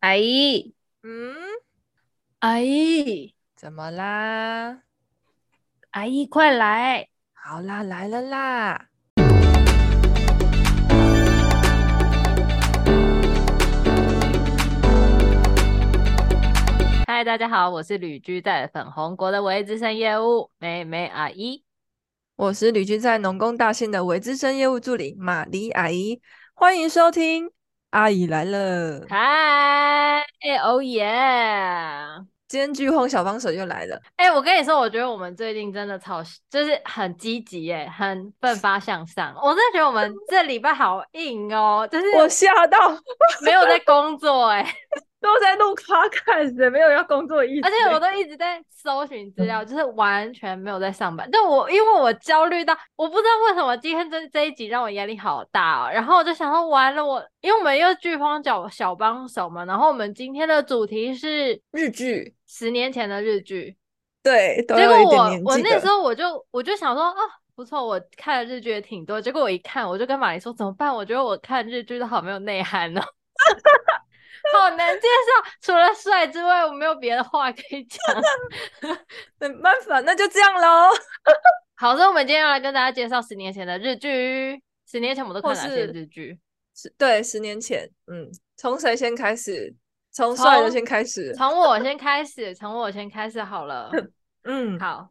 阿姨，嗯，阿姨，怎么啦？阿姨，快来！好啦，来了啦！嗨，大家好，我是旅居在粉红国的微资深业务妹妹阿姨，我是旅居在农工大县的微资深业务助理玛丽阿姨，欢迎收听。阿姨来了，嗨，哎，哦耶！今天剧荒小帮手又来了。哎、欸，我跟你说，我觉得我们最近真的超，就是很积极哎，很奋发向上。我真的觉得我们这礼拜好硬哦，就是我吓到，没有在工作哎。都在录 podcast，没有要工作意思。而且我都一直在搜寻资料，就是完全没有在上班。但我因为我焦虑到，我不知道为什么今天这这一集让我压力好大哦。然后我就想说，完了，我因为我们又剧荒角小帮手嘛。然后我们今天的主题是日剧，十年前的日剧。对，结果我我那时候我就我就想说，哦，不错，我看的日剧也挺多。结果我一看，我就跟玛丽说，怎么办？我觉得我看日剧都好没有内涵呢。好难介绍，除了帅之外，我没有别的话可以讲。没办法，那就这样喽。好，所以我们今天要来跟大家介绍十年前的日剧。十年前我们都看哪些日剧？是对，十年前，嗯，从谁先开始？从帅的先开始。从我先开始，从我先开始好了。嗯，好。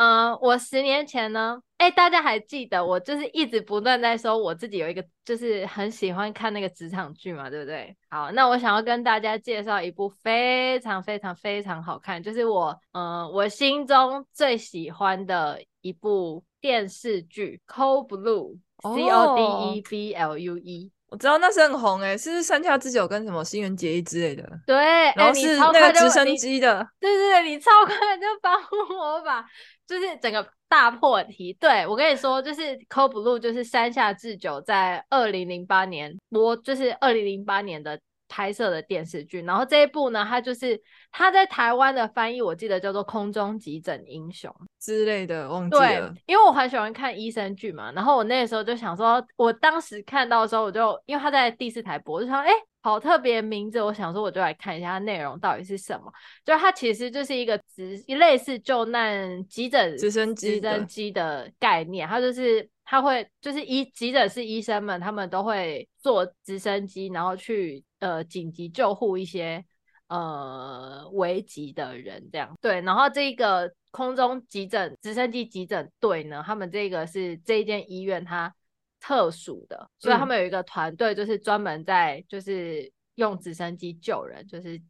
嗯，我十年前呢，哎、大家还记得我就是一直不断在说我自己有一个，就是很喜欢看那个职场剧嘛，对不对？好，那我想要跟大家介绍一部非常非常非常好看，就是我，嗯，我心中最喜欢的一部电视剧《Code Blue》，C O D E B L U E。我知道那是很红诶、欸，是山下智久跟什么新垣结衣之类的？对，然后是那个直升机的。对对对，你超快就帮我把，就是整个大破题。对，我跟你说，就是《Code Blue》就是山下智久在二零零八年播，就是二零零八年的。拍摄的电视剧，然后这一部呢，它就是它在台湾的翻译，我记得叫做《空中急诊英雄》之类的，忘记了。对，因为我很喜欢看医生剧嘛，然后我那个时候就想说，我当时看到的时候，我就因为他在第四台播，我就想，哎，好特别名字，我想说，我就来看一下它内容到底是什么。就它其实就是一个直类似救难急诊直升机直升机的概念，它就是。他会就是医急诊室医生们，他们都会坐直升机，然后去呃紧急救护一些呃危急的人，这样对。然后这个空中急诊直升机急诊队呢，他们这个是这一间医院它特殊的，所以他们有一个团队，就是专门在就是用直升机救人，就是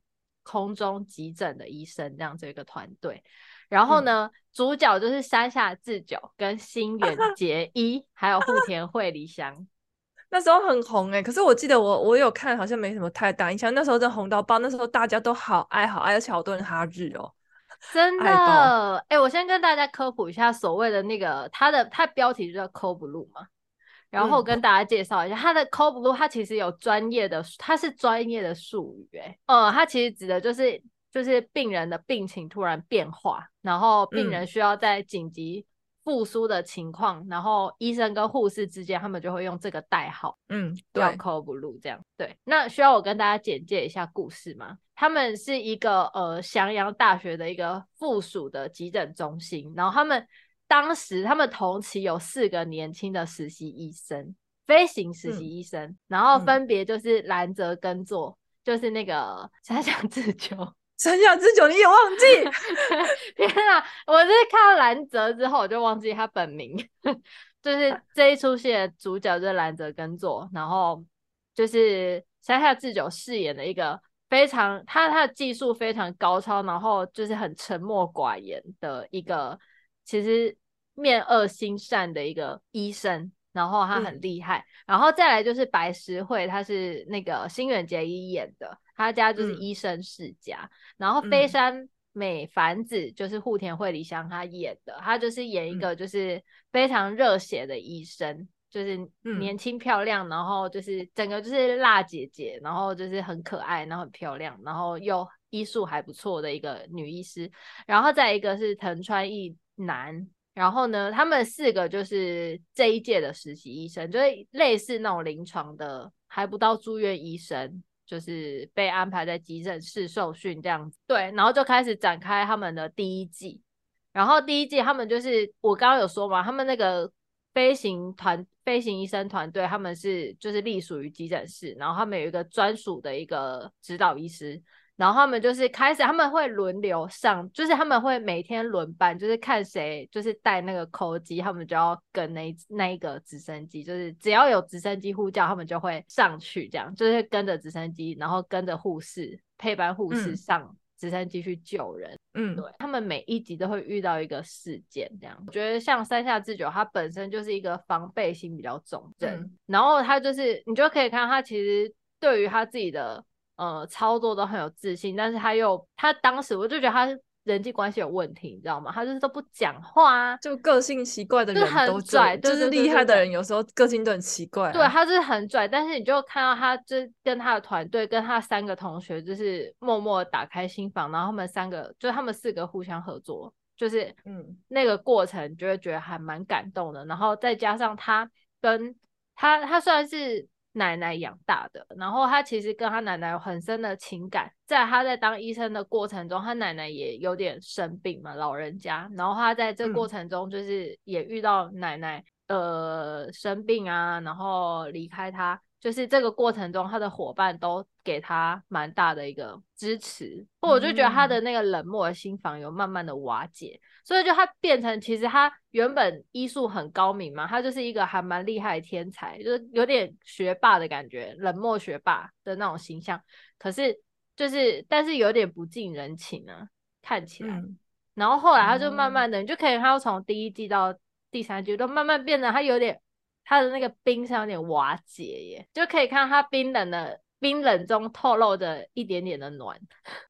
空中急诊的医生这样子一个团队。然后呢，嗯、主角就是山下智久跟新垣 结衣，还有户田惠梨香。那时候很红哎、欸，可是我记得我我有看，好像没什么太大印象。那时候真红到爆，那时候大家都好爱好爱，而且好多人哈日哦，真的。哎、欸，我先跟大家科普一下，所谓的那个它的它标题就叫 Code Blue 嘛，然后跟大家介绍一下，它的 Code Blue 它其实有专业的，它是专业的术语哎、欸，呃，它其实指的就是。就是病人的病情突然变化，然后病人需要在紧急复苏的情况，嗯、然后医生跟护士之间，他们就会用这个代号，嗯，对，Code Blue 这样。对，那需要我跟大家简介一下故事吗？他们是一个呃翔阳大学的一个附属的急诊中心，然后他们当时他们同期有四个年轻的实习医生，飞行实习医生，嗯、然后分别就是兰泽耕作，嗯、就是那个山下智久。山下智久你也忘记？天啊！我是看到兰泽之后，我就忘记他本名。就是这一出戏的主角就是兰泽耕作，然后就是山下智久饰演的一个非常他他的技术非常高超，然后就是很沉默寡言的一个，其实面恶心善的一个医生。然后他很厉害，嗯、然后再来就是白石惠，他是那个新垣结衣演的，他家就是医生世家。嗯、然后飞山美凡子就是户田惠梨香她演的，她就是演一个就是非常热血的医生，嗯、就是年轻漂亮，然后就是整个就是辣姐姐，然后就是很可爱，然后很漂亮，然后又医术还不错的一个女医师。然后再一个是藤川义男。然后呢，他们四个就是这一届的实习医生，就是类似那种临床的，还不到住院医生，就是被安排在急诊室受训这样子。对，然后就开始展开他们的第一季。然后第一季他们就是我刚刚有说嘛，他们那个飞行团、飞行医生团队，他们是就是隶属于急诊室，然后他们有一个专属的一个指导医师。然后他们就是开始，他们会轮流上，就是他们会每天轮班，就是看谁就是带那个扣机，他们就要跟那那一个直升机，就是只要有直升机呼叫，他们就会上去，这样就是跟着直升机，然后跟着护士配班护士上直升机去救人。嗯，对，他们每一集都会遇到一个事件，这样。我觉得像山下智久，他本身就是一个防备心比较重的人，嗯、然后他就是你就可以看到他其实对于他自己的。呃，操作都很有自信，但是他又，他当时我就觉得他是人际关系有问题，你知道吗？他就是都不讲话啊，就个性奇怪的人都很拽，就是厉害的人有时候个性都很奇怪啊。对，他就是很拽，但是你就看到他，就跟他的团队，跟他三个同学，就是默默打开心房，然后他们三个，就他们四个互相合作，就是嗯，那个过程就会觉得还蛮感动的。然后再加上他跟他，他虽然是。奶奶养大的，然后他其实跟他奶奶有很深的情感。在他在当医生的过程中，他奶奶也有点生病嘛，老人家。然后他在这过程中，就是也遇到奶奶、嗯、呃生病啊，然后离开他。就是这个过程中，他的伙伴都给他蛮大的一个支持，不我就觉得他的那个冷漠的心房有慢慢的瓦解，所以就他变成其实他原本医术很高明嘛，他就是一个还蛮厉害的天才，就是有点学霸的感觉，冷漠学霸的那种形象，可是就是但是有点不近人情啊，看起来，嗯、然后后来他就慢慢的，嗯、你就可以看到从第一季到第三季都慢慢变得他有点。他的那个冰是有点瓦解耶，就可以看到他冰冷的冰冷中透露着一点点的暖。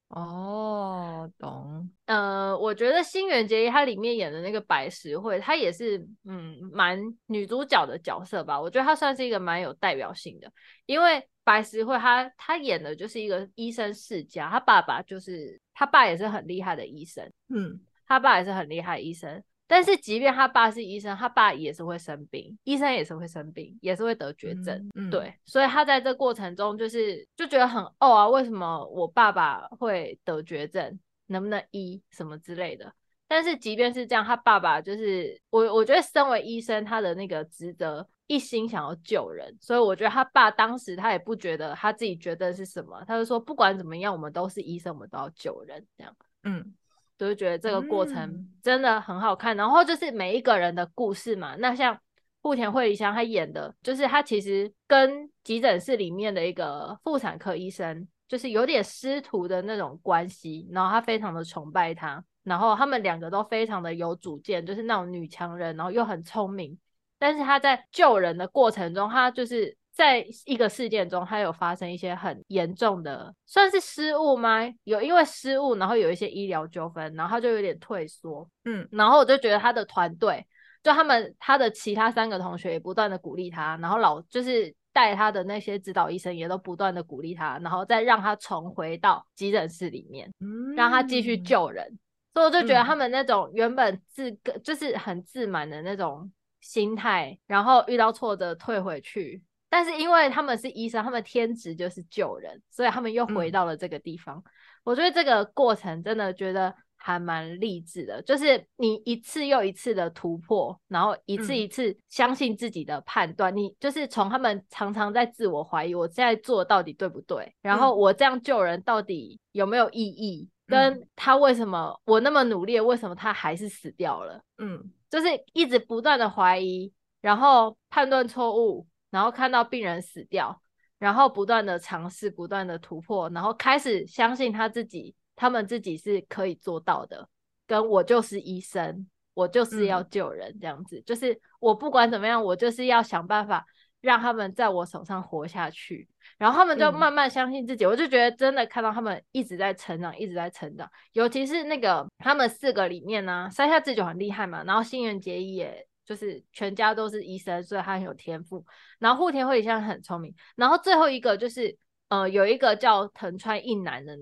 哦，懂。呃，我觉得新垣结衣她里面演的那个白石惠，她也是嗯蛮女主角的角色吧。我觉得她算是一个蛮有代表性的，因为白石惠她她演的就是一个医生世家，她爸爸就是她爸也是很厉害的医生，嗯，她爸也是很厉害的医生。但是，即便他爸是医生，他爸也是会生病，医生也是会生病，也是会得绝症。嗯嗯、对，所以他在这过程中，就是就觉得很哦啊，为什么我爸爸会得绝症？能不能医什么之类的？但是，即便是这样，他爸爸就是我，我觉得身为医生，他的那个职责一心想要救人，所以我觉得他爸当时他也不觉得他自己觉得是什么，他就说不管怎么样，我们都是医生，我们都要救人，这样。嗯。就是觉得这个过程真的很好看，嗯、然后就是每一个人的故事嘛。那像户田惠梨香她演的，就是她其实跟急诊室里面的一个妇产科医生，就是有点师徒的那种关系。然后她非常的崇拜他，然后他们两个都非常的有主见，就是那种女强人，然后又很聪明。但是她在救人的过程中，她就是。在一个事件中，他有发生一些很严重的，算是失误吗？有因为失误，然后有一些医疗纠纷，然后他就有点退缩。嗯，然后我就觉得他的团队，就他们他的其他三个同学也不断的鼓励他，然后老就是带他的那些指导医生也都不断的鼓励他，然后再让他重回到急诊室里面，嗯，让他继续救人。所以我就觉得他们那种原本自个就是很自满的那种心态，然后遇到挫折退回去。但是因为他们是医生，他们天职就是救人，所以他们又回到了这个地方。嗯、我觉得这个过程真的觉得还蛮励志的，就是你一次又一次的突破，然后一次一次相信自己的判断。嗯、你就是从他们常常在自我怀疑，我现在做到底对不对？然后我这样救人到底有没有意义？嗯、跟他为什么我那么努力，为什么他还是死掉了？嗯，就是一直不断的怀疑，然后判断错误。然后看到病人死掉，然后不断的尝试，不断的突破，然后开始相信他自己，他们自己是可以做到的。跟我就是医生，我就是要救人，这样子，嗯、就是我不管怎么样，我就是要想办法让他们在我手上活下去。然后他们就慢慢相信自己，嗯、我就觉得真的看到他们一直在成长，一直在成长。尤其是那个他们四个里面呢，山下智久很厉害嘛，然后新垣结衣也。就是全家都是医生，所以他很有天赋。然后户田惠梨香很聪明。然后最后一个就是，呃，有一个叫藤川一男的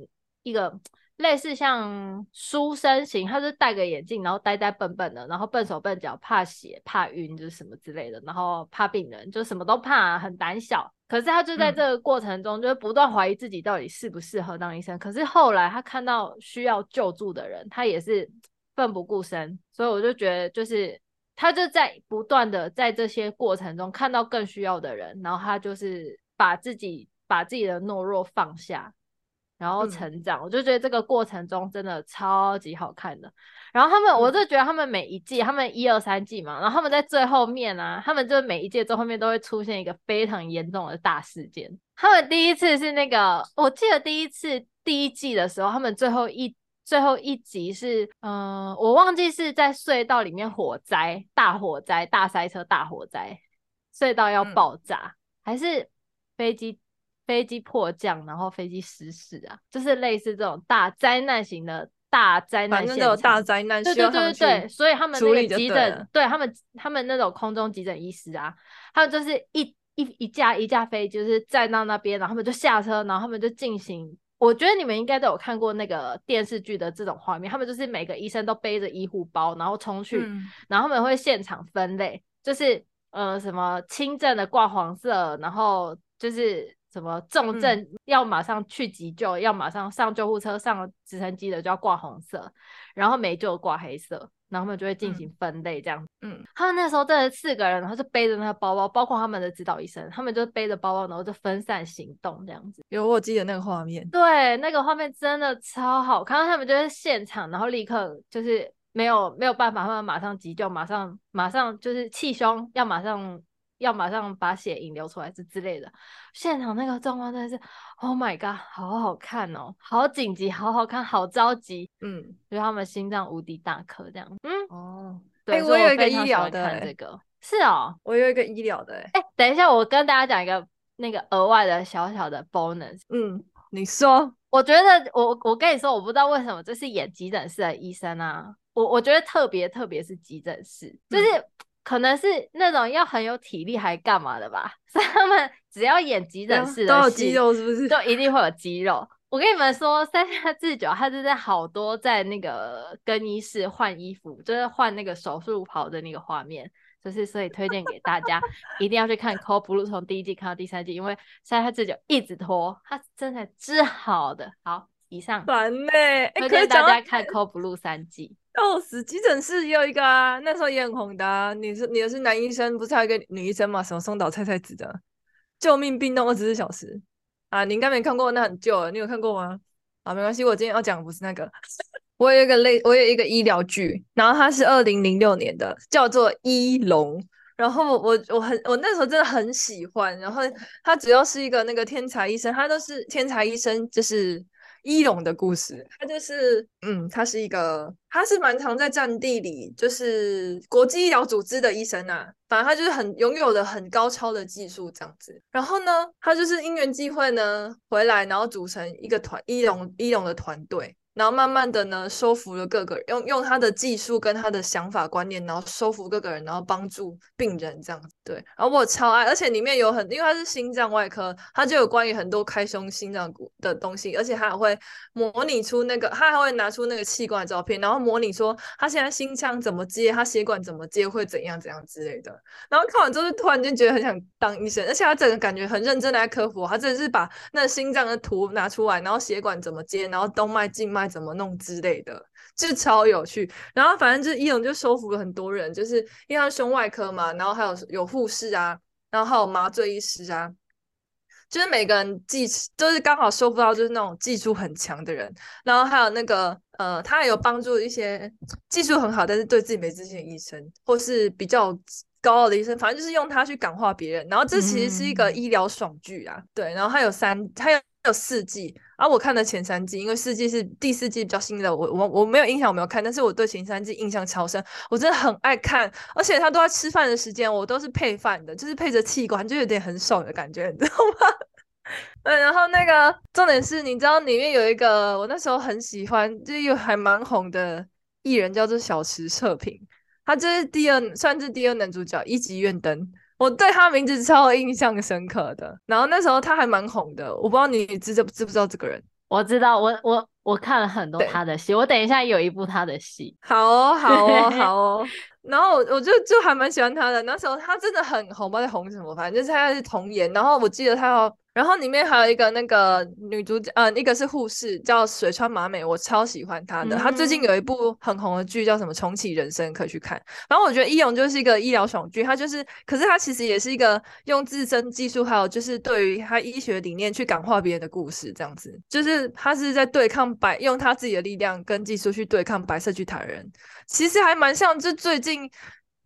一个类似像书生型，他是戴个眼镜，然后呆呆笨笨的，然后笨手笨脚，怕血怕晕就是什么之类的，然后怕病人就什么都怕，很胆小。可是他就在这个过程中，就是不断怀疑自己到底适不适合当医生。嗯、可是后来他看到需要救助的人，他也是奋不顾身。所以我就觉得，就是他就在不断的在这些过程中看到更需要的人，然后他就是把自己把自己的懦弱放下。然后成长，嗯、我就觉得这个过程中真的超级好看的。然后他们，我就觉得他们每一季，嗯、他们一二三季嘛，然后他们在最后面啊，他们就每一季最后面都会出现一个非常严重的大事件。他们第一次是那个，我记得第一次第一季的时候，他们最后一最后一集是，嗯、呃，我忘记是在隧道里面火灾，大火灾，大塞车，大火灾，隧道要爆炸，嗯、还是飞机？飞机迫降，然后飞机失事啊，就是类似这种大灾难型的大灾难，反正有大灾难，对对对对，所以他们那个急诊，对他们他们那种空中急诊医师啊，他们就是一一一架一架飞机，就是站到那边，然后他们就下车，然后他们就进行。我觉得你们应该都有看过那个电视剧的这种画面，他们就是每个医生都背着医护包，然后冲去，嗯、然后他们会现场分类，就是呃什么轻症的挂黄色，然后就是。什么重症要马上去急救，嗯、要马上上救护车、上直升机的就要挂红色，然后没救挂黑色，然后他们就会进行分类这样。嗯，他们那时候真的四个人，然后就背着那个包包，包括他们的指导医生，他们就背着包包，然后就分散行动这样子。有我记得那个画面，对，那个画面真的超好看。他们就是现场，然后立刻就是没有没有办法，他们马上急救，马上马上就是气胸，要马上。要马上把血引流出来是之类的，现场那个状况真的是，Oh my god，好好看哦，好紧急，好好看，好着急，嗯，就是他们心脏无敌大颗这样，嗯，哦，对，我有一个医疗的，这个。是哦，我有一个医疗的，哎，等一下，我跟大家讲一个那个额外的小小的 bonus，嗯，你说，我觉得我我跟你说，我不知道为什么这是演急诊室的医生啊，我我觉得特别特别是急诊室，就是。可能是那种要很有体力还干嘛的吧，所以他们只要演急诊室都有肌肉是不是？都一定会有肌肉。我跟你们说，三下智久他是在好多在那个更衣室换衣服，就是换那个手术袍的那个画面，就是所以推荐给大家一定要去看《Code Blue》，从第一季看到第三季，因为三下智久一直拖，他真的治好的。好，以上。烦呢、欸，推荐大家看《Code Blue》三季。哦，死急诊室也有一个啊，那时候也很红的啊。你是你的是男医生，不是还有一个女医生嘛？什么松岛菜菜子的救命病栋二十四小时啊？你应该没看过，那很旧了。你有看过吗？啊，没关系，我今天要讲的不是那个。我有一个类，我有一个医疗剧，然后它是二零零六年的，叫做《医龙》。然后我我很我那时候真的很喜欢。然后它主要是一个那个天才医生，他都是天才医生，就是。医龙的故事，他就是，嗯，他是一个，他是蛮常在战地里，就是国际医疗组织的医生呐、啊。反正他就是很拥有的很高超的技术这样子。然后呢，他就是因缘际会呢回来，然后组成一个团医龙医龙的团队。然后慢慢的呢，收服了各个人，用用他的技术跟他的想法观念，然后收服各个人，然后帮助病人这样子。对，然后我超爱，而且里面有很，因为他是心脏外科，他就有关于很多开胸心脏骨的东西，而且他还会模拟出那个，他还会拿出那个器官的照片，然后模拟说他现在心腔怎么接，他血管怎么接，会怎样怎样之类的。然后看完之后，就突然间觉得很想当医生，而且他整个感觉很认真的在科普，他真的是把那心脏的图拿出来，然后血管怎么接，然后动脉静脉。怎么弄之类的，就超有趣。然后反正就是医龙就收服了很多人，就是因为他胸外科嘛，然后还有有护士啊，然后还有麻醉医师啊，就是每个人技就是刚好收不到就是那种技术很强的人。然后还有那个呃，他还有帮助一些技术很好但是对自己没自信的医生，或是比较高傲的医生，反正就是用他去感化别人。然后这其实是一个医疗爽剧啊，嗯、对。然后他有三，他有。有四季，而、啊、我看了前三季，因为四季是第四季比较新的，我我我没有印象，我没有看，但是我对前三季印象超深，我真的很爱看，而且他都在吃饭的时间，我都是配饭的，就是配着器官，就有点很爽的感觉，你知道吗？嗯，然后那个重点是，你知道里面有一个我那时候很喜欢，就又还蛮红的艺人，叫做小池彻平，他这是第二，算是第二男主角，一级院灯。我对他名字超印象深刻的，然后那时候他还蛮红的，我不知道你知知知不知道这个人？我知道，我我我看了很多他的戏，我等一下有一部他的戏。好哦，好哦，好哦。然后我我就就还蛮喜欢他的，那时候他真的很红，不知道在红什么，反正就是他是童颜。然后我记得他有。然后里面还有一个那个女主角，呃，一个是护士，叫水川麻美，我超喜欢她的。她最近有一部很红的剧，叫什么《重启人生》，可以去看。然后我觉得医勇就是一个医疗爽剧，他就是，可是他其实也是一个用自身技术，还有就是对于他医学理念去感化别人的故事，这样子。就是他是在对抗白，用他自己的力量跟技术去对抗白色巨塔人，其实还蛮像，就最近。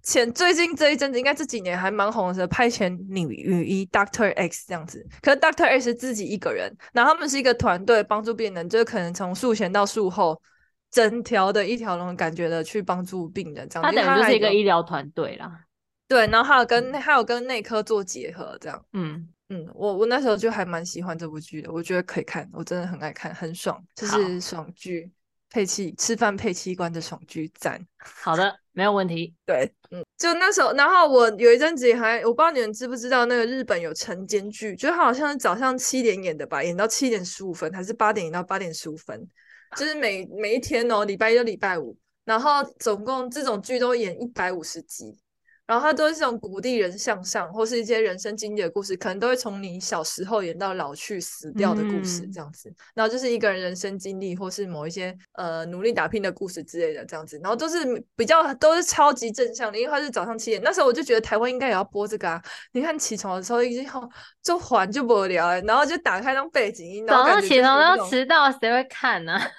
前最近这一阵子，应该这几年还蛮红的是派遣女女医 Doctor X 这样子，可是 Doctor X 是自己一个人，然后他们是一个团队帮助病人，就是可能从术前到术后，整条的一条龙感觉的去帮助病人这样子。他等于就是一个医疗团队啦。对，然后还有跟还有跟内科做结合这样。嗯嗯，我我那时候就还蛮喜欢这部剧的，我觉得可以看，我真的很爱看，很爽，就是爽剧。配器吃饭配器官的爽剧赞，好的，没有问题。对，嗯，就那时候，然后我有一阵子还，我不知道你们知不知道，那个日本有晨间剧，就好像是早上七点演的吧，演到七点十五分，还是八点演到八点十五分，就是每每一天哦，礼拜一到礼拜五，然后总共这种剧都演一百五十集。然后它都是这种鼓励人向上，或是一些人生经历的故事，可能都会从你小时候演到老去死掉的故事这样子。嗯、然后就是一个人人生经历，或是某一些呃努力打拼的故事之类的这样子。然后都是比较都是超级正向的，因为它是早上七点。那时候我就觉得台湾应该也要播这个啊！你看起床的时候已经好就缓就不聊了，然后就打开当背景音。早上起床都迟到，谁会看呢、啊？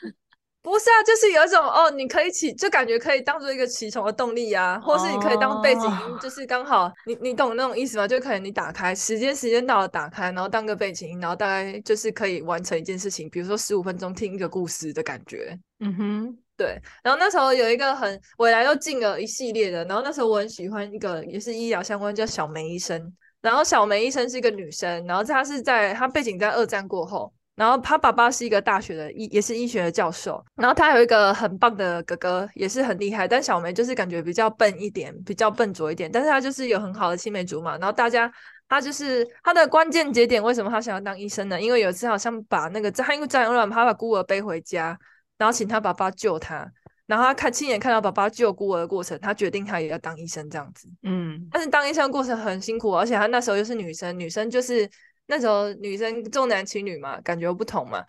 不是啊，就是有一种哦，你可以起，就感觉可以当做一个起床的动力啊，或是你可以当背景音，就是刚好你你懂那种意思吗？就可能你打开时间时间到了打开，然后当个背景音，然后大概就是可以完成一件事情，比如说十五分钟听一个故事的感觉。嗯哼，对。然后那时候有一个很未来都进了一系列的，然后那时候我很喜欢一个也是医疗相关，叫小梅医生。然后小梅医生是一个女生，然后她是在她背景在二战过后。然后他爸爸是一个大学的医，也是医学的教授。然后他有一个很棒的哥哥，也是很厉害。但小梅就是感觉比较笨一点，比较笨拙一点。但是他就是有很好的青梅竹马。然后大家，他就是他的关键节点，为什么他想要当医生呢？因为有一次好像把那个他因为战乱，他把孤儿背回家，然后请他爸爸救他。然后他看亲眼看到爸爸救孤儿的过程，他决定他也要当医生这样子。嗯，但是当医生的过程很辛苦，而且他那时候又是女生，女生就是。那时候女生重男轻女嘛，感觉不同嘛，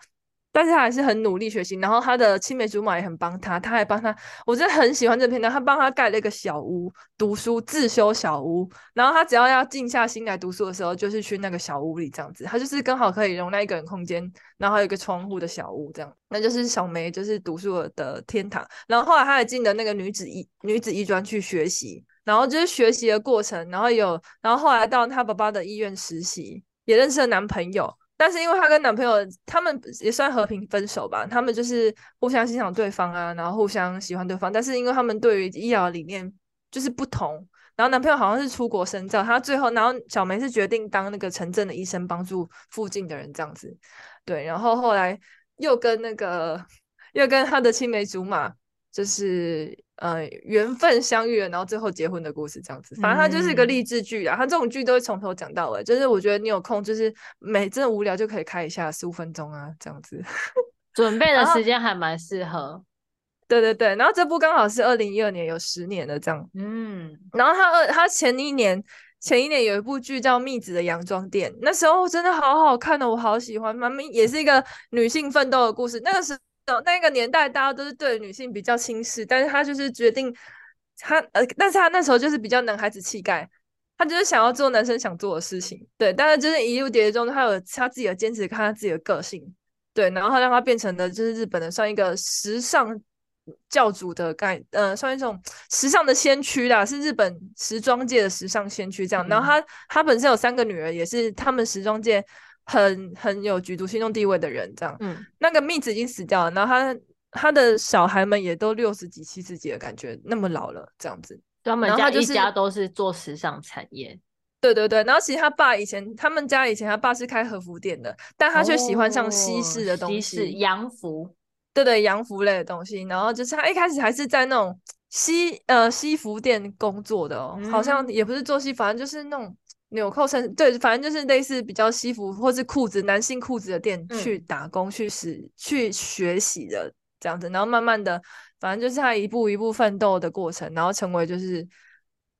但是她还是很努力学习，然后她的青梅竹马也很帮她，她还帮她，我真的很喜欢这片段，她帮她盖了一个小屋读书自修小屋，然后她只要要静下心来读书的时候，就是去那个小屋里这样子，她就是刚好可以容纳一个人空间，然后还有一个窗户的小屋这样，那就是小梅就是读书的天堂，然后后来她还进了那个女子医女子医专去学习，然后就是学习的过程，然后有，然后后来到她爸爸的医院实习。也认识了男朋友，但是因为她跟男朋友他们也算和平分手吧，他们就是互相欣赏对方啊，然后互相喜欢对方，但是因为他们对于医疗理念就是不同，然后男朋友好像是出国深造，他最后然后小梅是决定当那个城镇的医生，帮助附近的人这样子，对，然后后来又跟那个又跟他的青梅竹马就是。呃，缘分相遇了，然后最后结婚的故事这样子，反正它就是一个励志剧啊。它、嗯、这种剧都会从头讲到尾，就是我觉得你有空，就是每真的无聊就可以开一下十五分钟啊，这样子。准备的时间还蛮适合。对对对，然后这部刚好是二零一二年，有十年了这样。嗯，然后他二他前一年前一年有一部剧叫《蜜子的洋装店》，那时候真的好好看的，我好喜欢。妈咪也是一个女性奋斗的故事，那个是。那个年代，大家都是对女性比较轻视，但是他就是决定他呃，但是他那时候就是比较男孩子气概，他就是想要做男生想做的事情，对，但是就是一路跌跌撞，他有他自己的坚持，看他自己的个性，对，然后他让他变成的就是日本的算一个时尚教主的概，呃，算一种时尚的先驱啦，是日本时装界的时尚先驱这样。然后他他本身有三个女儿，也是他们时装界。很很有举足轻重地位的人，这样，嗯，那个蜜子已经死掉了，然后他他的小孩们也都六十几、七十几的感觉，那么老了，这样子。他们家一家都是做时尚产业，对对对。然后其实他爸以前，他们家以前他爸是开和服店的，但他却喜欢上西式的东西，西式洋服，对对，洋服类的东西。然后就是他一开始还是在那种西呃西服店工作的哦，嗯、好像也不是做西服，反正就是那种。纽扣衫，对，反正就是类似比较西服或是裤子，男性裤子的店去打工、嗯、去使去学习的这样子，然后慢慢的，反正就是他一步一步奋斗的过程，然后成为就是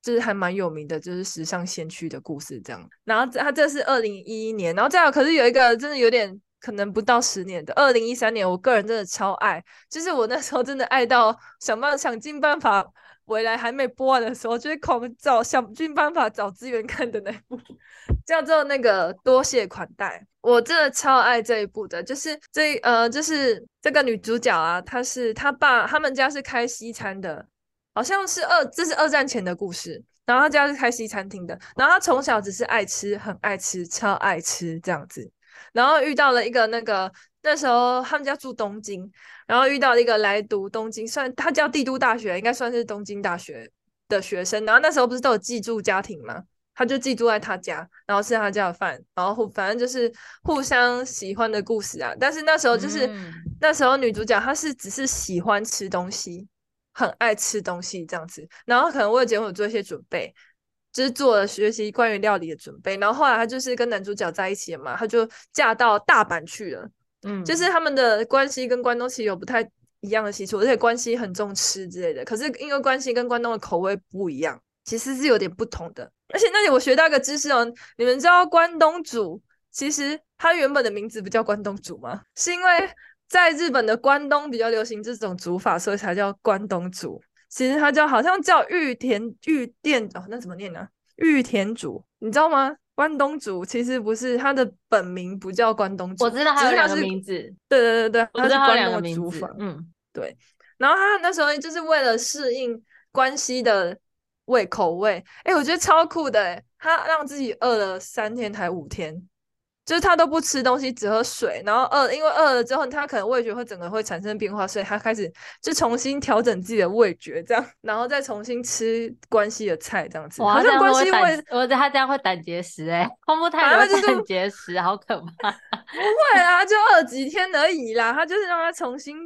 就是还蛮有名的，就是时尚先驱的故事这样。然后他这是二零一一年，然后再有可是有一个真的有点可能不到十年的二零一三年，我个人真的超爱，就是我那时候真的爱到想办法想尽办法。未来还没播完的时候，就会狂找想尽办法找资源看的那一部，叫做那个多谢款待。我真的超爱这一部的，就是这呃，就是这个女主角啊，她是她爸他们家是开西餐的，好像是二这是二战前的故事，然后她家是开西餐厅的，然后她从小只是爱吃，很爱吃，超爱吃这样子，然后遇到了一个那个。那时候他们家住东京，然后遇到一个来读东京，算他叫帝都大学，应该算是东京大学的学生。然后那时候不是都有寄住家庭吗？他就寄住在他家，然后吃他家的饭，然后互反正就是互相喜欢的故事啊。但是那时候就是、嗯、那时候女主角她是只是喜欢吃东西，很爱吃东西这样子，然后可能为了结婚有做一些准备，就是做了学习关于料理的准备。然后后来她就是跟男主角在一起了嘛，她就嫁到大阪去了。嗯，就是他们的关系跟关东其实有不太一样的习俗，而且关系很重吃之类的。可是因为关系跟关东的口味不一样，其实是有点不同的。而且那里我学到一个知识哦，你们知道关东煮其实它原本的名字不叫关东煮吗？是因为在日本的关东比较流行这种煮法，所以才叫关东煮。其实它叫好像叫玉田玉店哦，那怎么念呢、啊？御田煮，你知道吗？关东煮其实不是他的本名，不叫关东煮。我知道他有两个名字。对对对对，他是关东的煮粉。嗯，对。然后他那时候就是为了适应关西的味口味，哎，我觉得超酷的诶，他让自己饿了三天还五天。就是他都不吃东西，只喝水，然后饿，因为饿了之后，他可能味觉会整个会产生变化，所以他开始就重新调整自己的味觉，这样，然后再重新吃关系的菜，这样子。哇，好像关系会，我觉得他这样会胆结石哎，空腹太久胆结石，好可怕。不会啊，就饿几天而已啦，他就是让他重新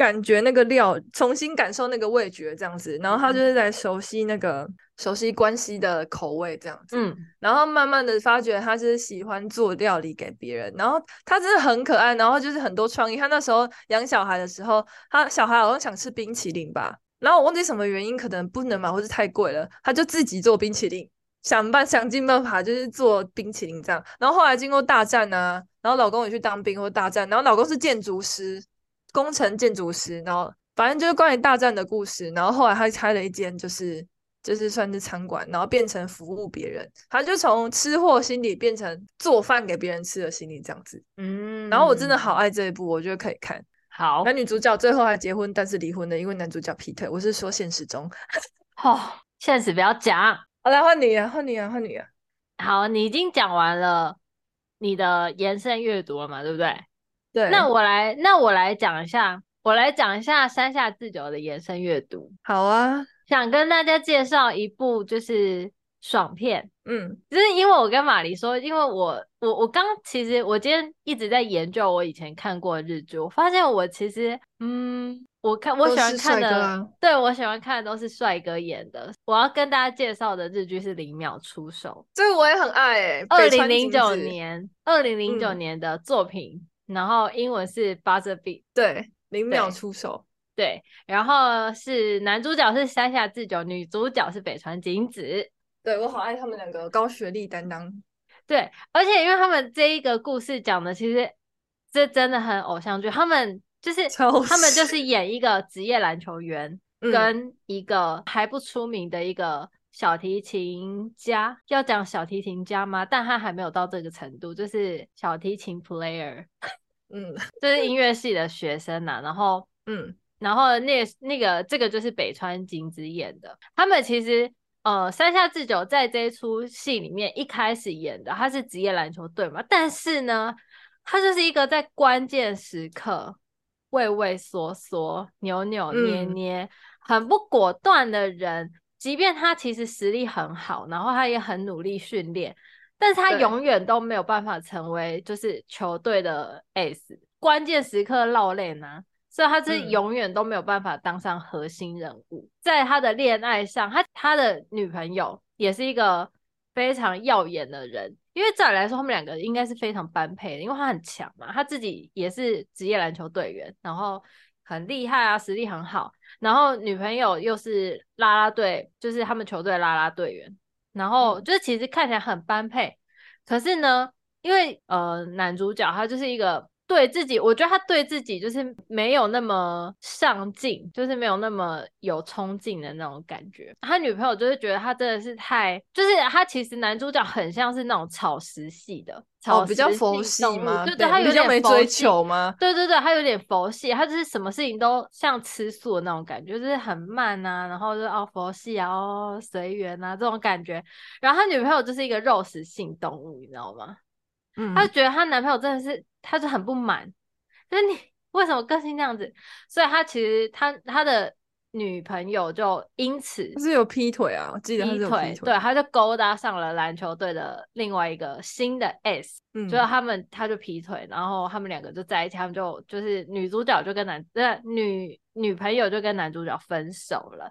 感觉那个料，重新感受那个味觉，这样子，然后他就是在熟悉那个。熟悉关系的口味这样子，嗯，然后慢慢的发觉他是喜欢做料理给别人，然后他真的很可爱，然后就是很多创意。他那时候养小孩的时候，他小孩好像想吃冰淇淋吧，然后我忘记什么原因，可能不能买或是太贵了，他就自己做冰淇淋，想办想尽办法就是做冰淇淋这样。然后后来经过大战啊，然后老公也去当兵或大战，然后老公是建筑师，工程建筑师，然后反正就是关于大战的故事。然后后来他开了一间就是。就是算是餐馆，然后变成服务别人，他就从吃货心理变成做饭给别人吃的心理这样子。嗯，然后我真的好爱这一部，我觉得可以看。好，男女主角最后还结婚，但是离婚了，因为男主角劈腿。我是说现实中，哦，现实不要讲。好，来换你啊，换你啊，换你啊。好，你已经讲完了你的延伸阅读了嘛？对不对？对。那我来，那我来讲一下，我来讲一下山下智久的延伸阅读。好啊。想跟大家介绍一部就是爽片，嗯，就是因为我跟马骊说，因为我我我刚其实我今天一直在研究我以前看过的日剧，我发现我其实嗯，我看我喜欢看的，啊、对我喜欢看的都是帅哥演的。我要跟大家介绍的日剧是《零秒出手》，这个我也很爱诶、欸，二零零九年二零零九年的作品，嗯、然后英文是 Buzzer Beat，对，零秒出手。对，然后是男主角是山下智久，女主角是北川景子。对，我好爱他们两个高学历担当。对，而且因为他们这一个故事讲的，其实这真的很偶像剧。他们就是他们就是演一个职业篮球员，跟一个还不出名的一个小提琴家。嗯、要讲小提琴家吗？但他还没有到这个程度，就是小提琴 player。嗯，就是音乐系的学生呐、啊。然后，嗯。然后那那个这个就是北川景子演的，他们其实呃山下智久在这一出戏里面一开始演的他是职业篮球队嘛，但是呢，他就是一个在关键时刻畏畏缩缩、扭扭捏捏、嗯、很不果断的人，即便他其实实力很好，然后他也很努力训练，但是他永远都没有办法成为就是球队的 ace，关键时刻落泪呢。所以他是永远都没有办法当上核心人物。嗯、在他的恋爱上，他他的女朋友也是一个非常耀眼的人，因为照理来说，他们两个应该是非常般配的，因为他很强嘛，他自己也是职业篮球队员，然后很厉害啊，实力很好。然后女朋友又是啦啦队，就是他们球队啦啦队员。然后就是其实看起来很般配，可是呢，因为呃男主角他就是一个。对自己，我觉得他对自己就是没有那么上进，就是没有那么有冲劲的那种感觉。他女朋友就是觉得他真的是太，就是他其实男主角很像是那种草食系的，草比较佛系吗？对对，他有点没追求吗？对对对，他有点佛系，他就是什么事情都像吃素的那种感觉，就是很慢啊，然后就是哦佛系啊，哦随缘啊这种感觉。然后他女朋友就是一个肉食性动物，你知道吗？嗯，他就觉得她男朋友真的是。她就很不满，就是你为什么个性这样子？所以她其实她她的女朋友就因此是有劈腿啊，我记得他是有劈腿，对，他就勾搭上了篮球队的另外一个新的 S，嗯，就是他们他就劈腿，然后他们两个就在一起，他们就就是女主角就跟男呃女女朋友就跟男主角分手了，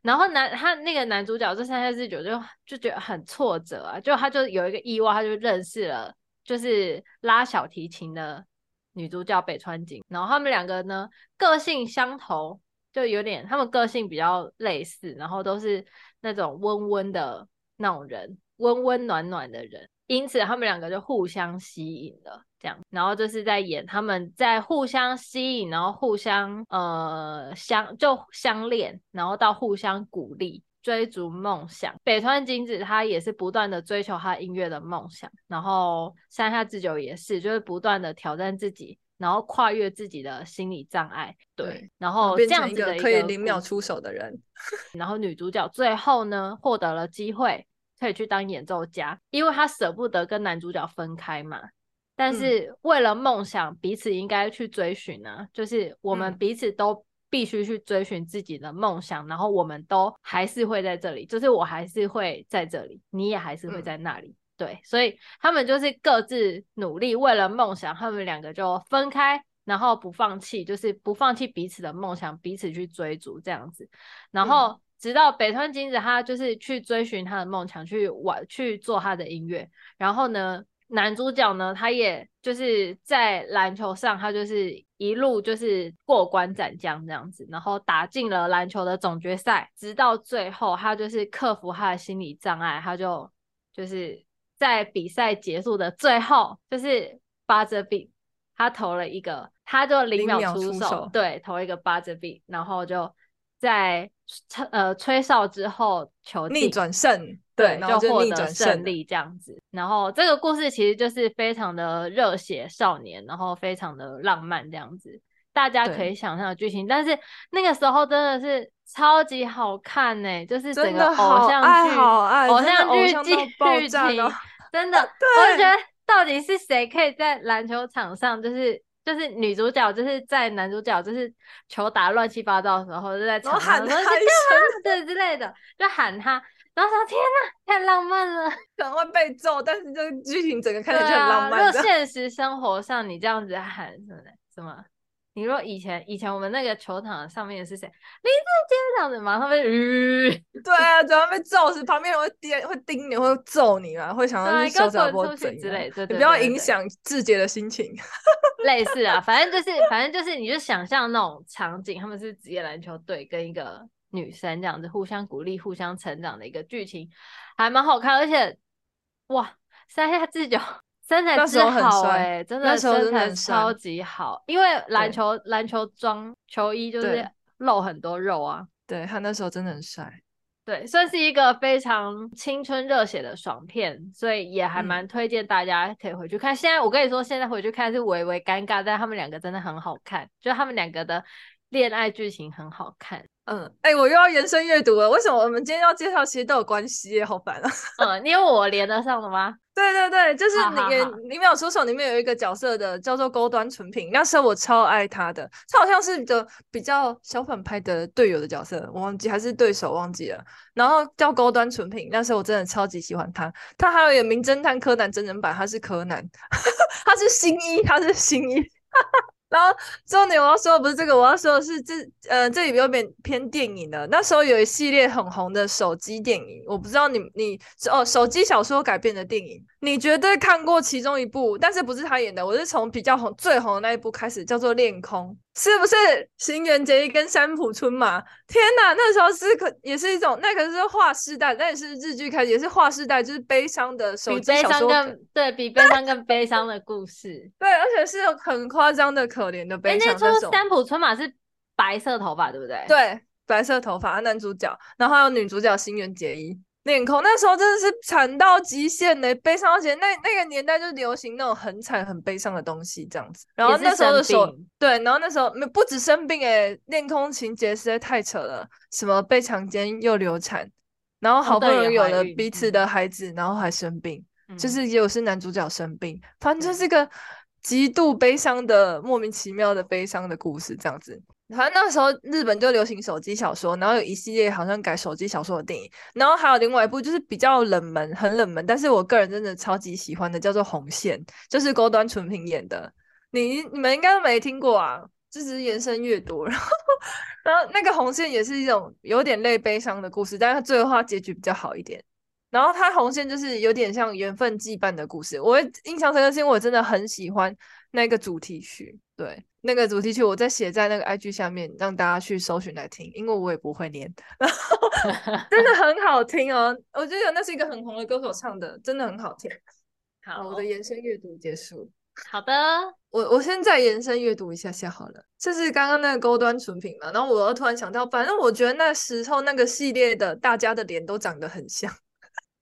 然后男他那个男主角这三下四九就就觉得很挫折啊，就他就有一个意外，他就认识了。就是拉小提琴的女主角北川景，然后他们两个呢个性相投，就有点他们个性比较类似，然后都是那种温温的那种人，温温暖暖的人，因此他们两个就互相吸引了，这样，然后就是在演他们在互相吸引，然后互相呃相就相恋，然后到互相鼓励。追逐梦想，北川景子她也是不断的追求她音乐的梦想，然后山下智久也是，就是不断的挑战自己，然后跨越自己的心理障碍，对，对然后这样子的一个，可以零秒出手的人，然后女主角最后呢获得了机会可以去当演奏家，因为她舍不得跟男主角分开嘛，但是为了梦想，彼此应该去追寻呢、啊，就是我们彼此都。必须去追寻自己的梦想，然后我们都还是会在这里，就是我还是会在这里，你也还是会在那里，嗯、对，所以他们就是各自努力，为了梦想，他们两个就分开，然后不放弃，就是不放弃彼此的梦想，彼此去追逐这样子，然后直到北川景子他就是去追寻他的梦想，去玩，去做他的音乐，然后呢，男主角呢，他也就是在篮球上，他就是一路就是过关斩将这样子，然后打进了篮球的总决赛，直到最后，他就是克服他的心理障碍，他就就是在比赛结束的最后，就是 buzzer beat，他投了一个，他就零秒出手，出手对，投一个 buzzer beat，然后就在呃吹哨之后球逆转胜。对，就获得胜利这样子。然后这个故事其实就是非常的热血少年，然后非常的浪漫这样子，大家可以想象的剧情。但是那个时候真的是超级好看呢、欸，就是整个偶像剧，偶像剧剧情，真的，我就觉得到底是谁可以在篮球场上，就是就是女主角就是在男主角就是球打乱七八糟的时候，就在场上说干嘛对之类的，就喊他。然后说：“天哪，太浪漫了，可能会被揍，但是这个剧情整个看起来就很浪漫。就、啊、现实生活上，你这样子喊什么？什么？你说以前以前我们那个球场上面是谁？林志坚这样子马上被鱼。对啊，只要被揍时，旁边人会盯会盯你，会揍你啊，会想到是小杂波之类的。对对对，你不要影响志杰的心情。类似啊，反正就是反正就是，你就想象那种场景，他们是职业篮球队跟一个。”女生这样子互相鼓励、互相成长的一个剧情，还蛮好看。而且，哇，山下智久身材真好哎、欸，真的身材超级好。因为篮球篮球装球衣就是露很多肉啊。对，他那时候真的很帅，对，算是一个非常青春热血的爽片，所以也还蛮推荐大家可以回去看。嗯、现在我跟你说，现在回去看是微微尴尬，但他们两个真的很好看，就他们两个的恋爱剧情很好看。嗯，哎、欸，我又要延伸阅读了。为什么我们今天要介绍，其实都有关系耶，好烦啊。嗯，你有我连得上的吗？对对对，就是那个《零秒出手》里面有一个角色的，叫做高端纯品。那时候我超爱他的，他好像是个比较小反派的队友的角色，我忘记还是对手忘记了。然后叫高端纯品，那时候我真的超级喜欢他。他还有演《名侦探柯南》真人版，他是柯南，他是新一，他是新一。然后重点我要说的不是这个，我要说的是这呃这里有点偏电影的。那时候有一系列很红的手机电影，我不知道你你哦手机小说改编的电影，你绝对看过其中一部，但是不是他演的。我是从比较红、最红的那一部开始，叫做《恋空》，是不是？新垣结衣跟三浦春马，天哪，那时候是可也是一种，那可是划时代，那也是日剧开始，也是划时代，就是悲伤的手机小说，比悲伤更对比悲伤更悲伤的故事，对，而且是很夸张的可怜的悲伤。那出三浦春马是白色头发，对不对？对，白色头发，男主角，然后还有女主角新垣结衣。恋空那时候真的是惨到极限嘞，悲伤到极限。那那个年代就流行那种很惨很悲伤的东西这样子。然后那时候的时候，对，然后那时候没不止生病诶，恋空情节实在太扯了，什么被强奸又流产，然后好不容易有了彼此的孩子，然后还生病，嗯、就是也有是男主角生病，反正就是个极度悲伤的莫名其妙的悲伤的故事这样子。反正那时候日本就流行手机小说，然后有一系列好像改手机小说的电影，然后还有另外一部就是比较冷门，很冷门，但是我个人真的超级喜欢的，叫做《红线》，就是高端纯平演的。你你们应该都没听过啊，就只是延伸阅读。然后然后那个红线也是一种有点类悲伤的故事，但是它最后它结局比较好一点。然后它红线就是有点像缘分羁绊的故事，我印象深刻是因为我真的很喜欢那个主题曲，对。那个主题曲，我再写在那个 IG 下面，让大家去搜寻来听，因为我也不会念，然后 真的很好听哦。我觉得那是一个很红的歌手唱的，真的很好听。好，我的延伸阅读结束。好的，我我现在延伸阅读一下下好了。这是刚刚那个高端纯品嘛，然后我又突然想到，反正我觉得那时候那个系列的大家的脸都长得很像，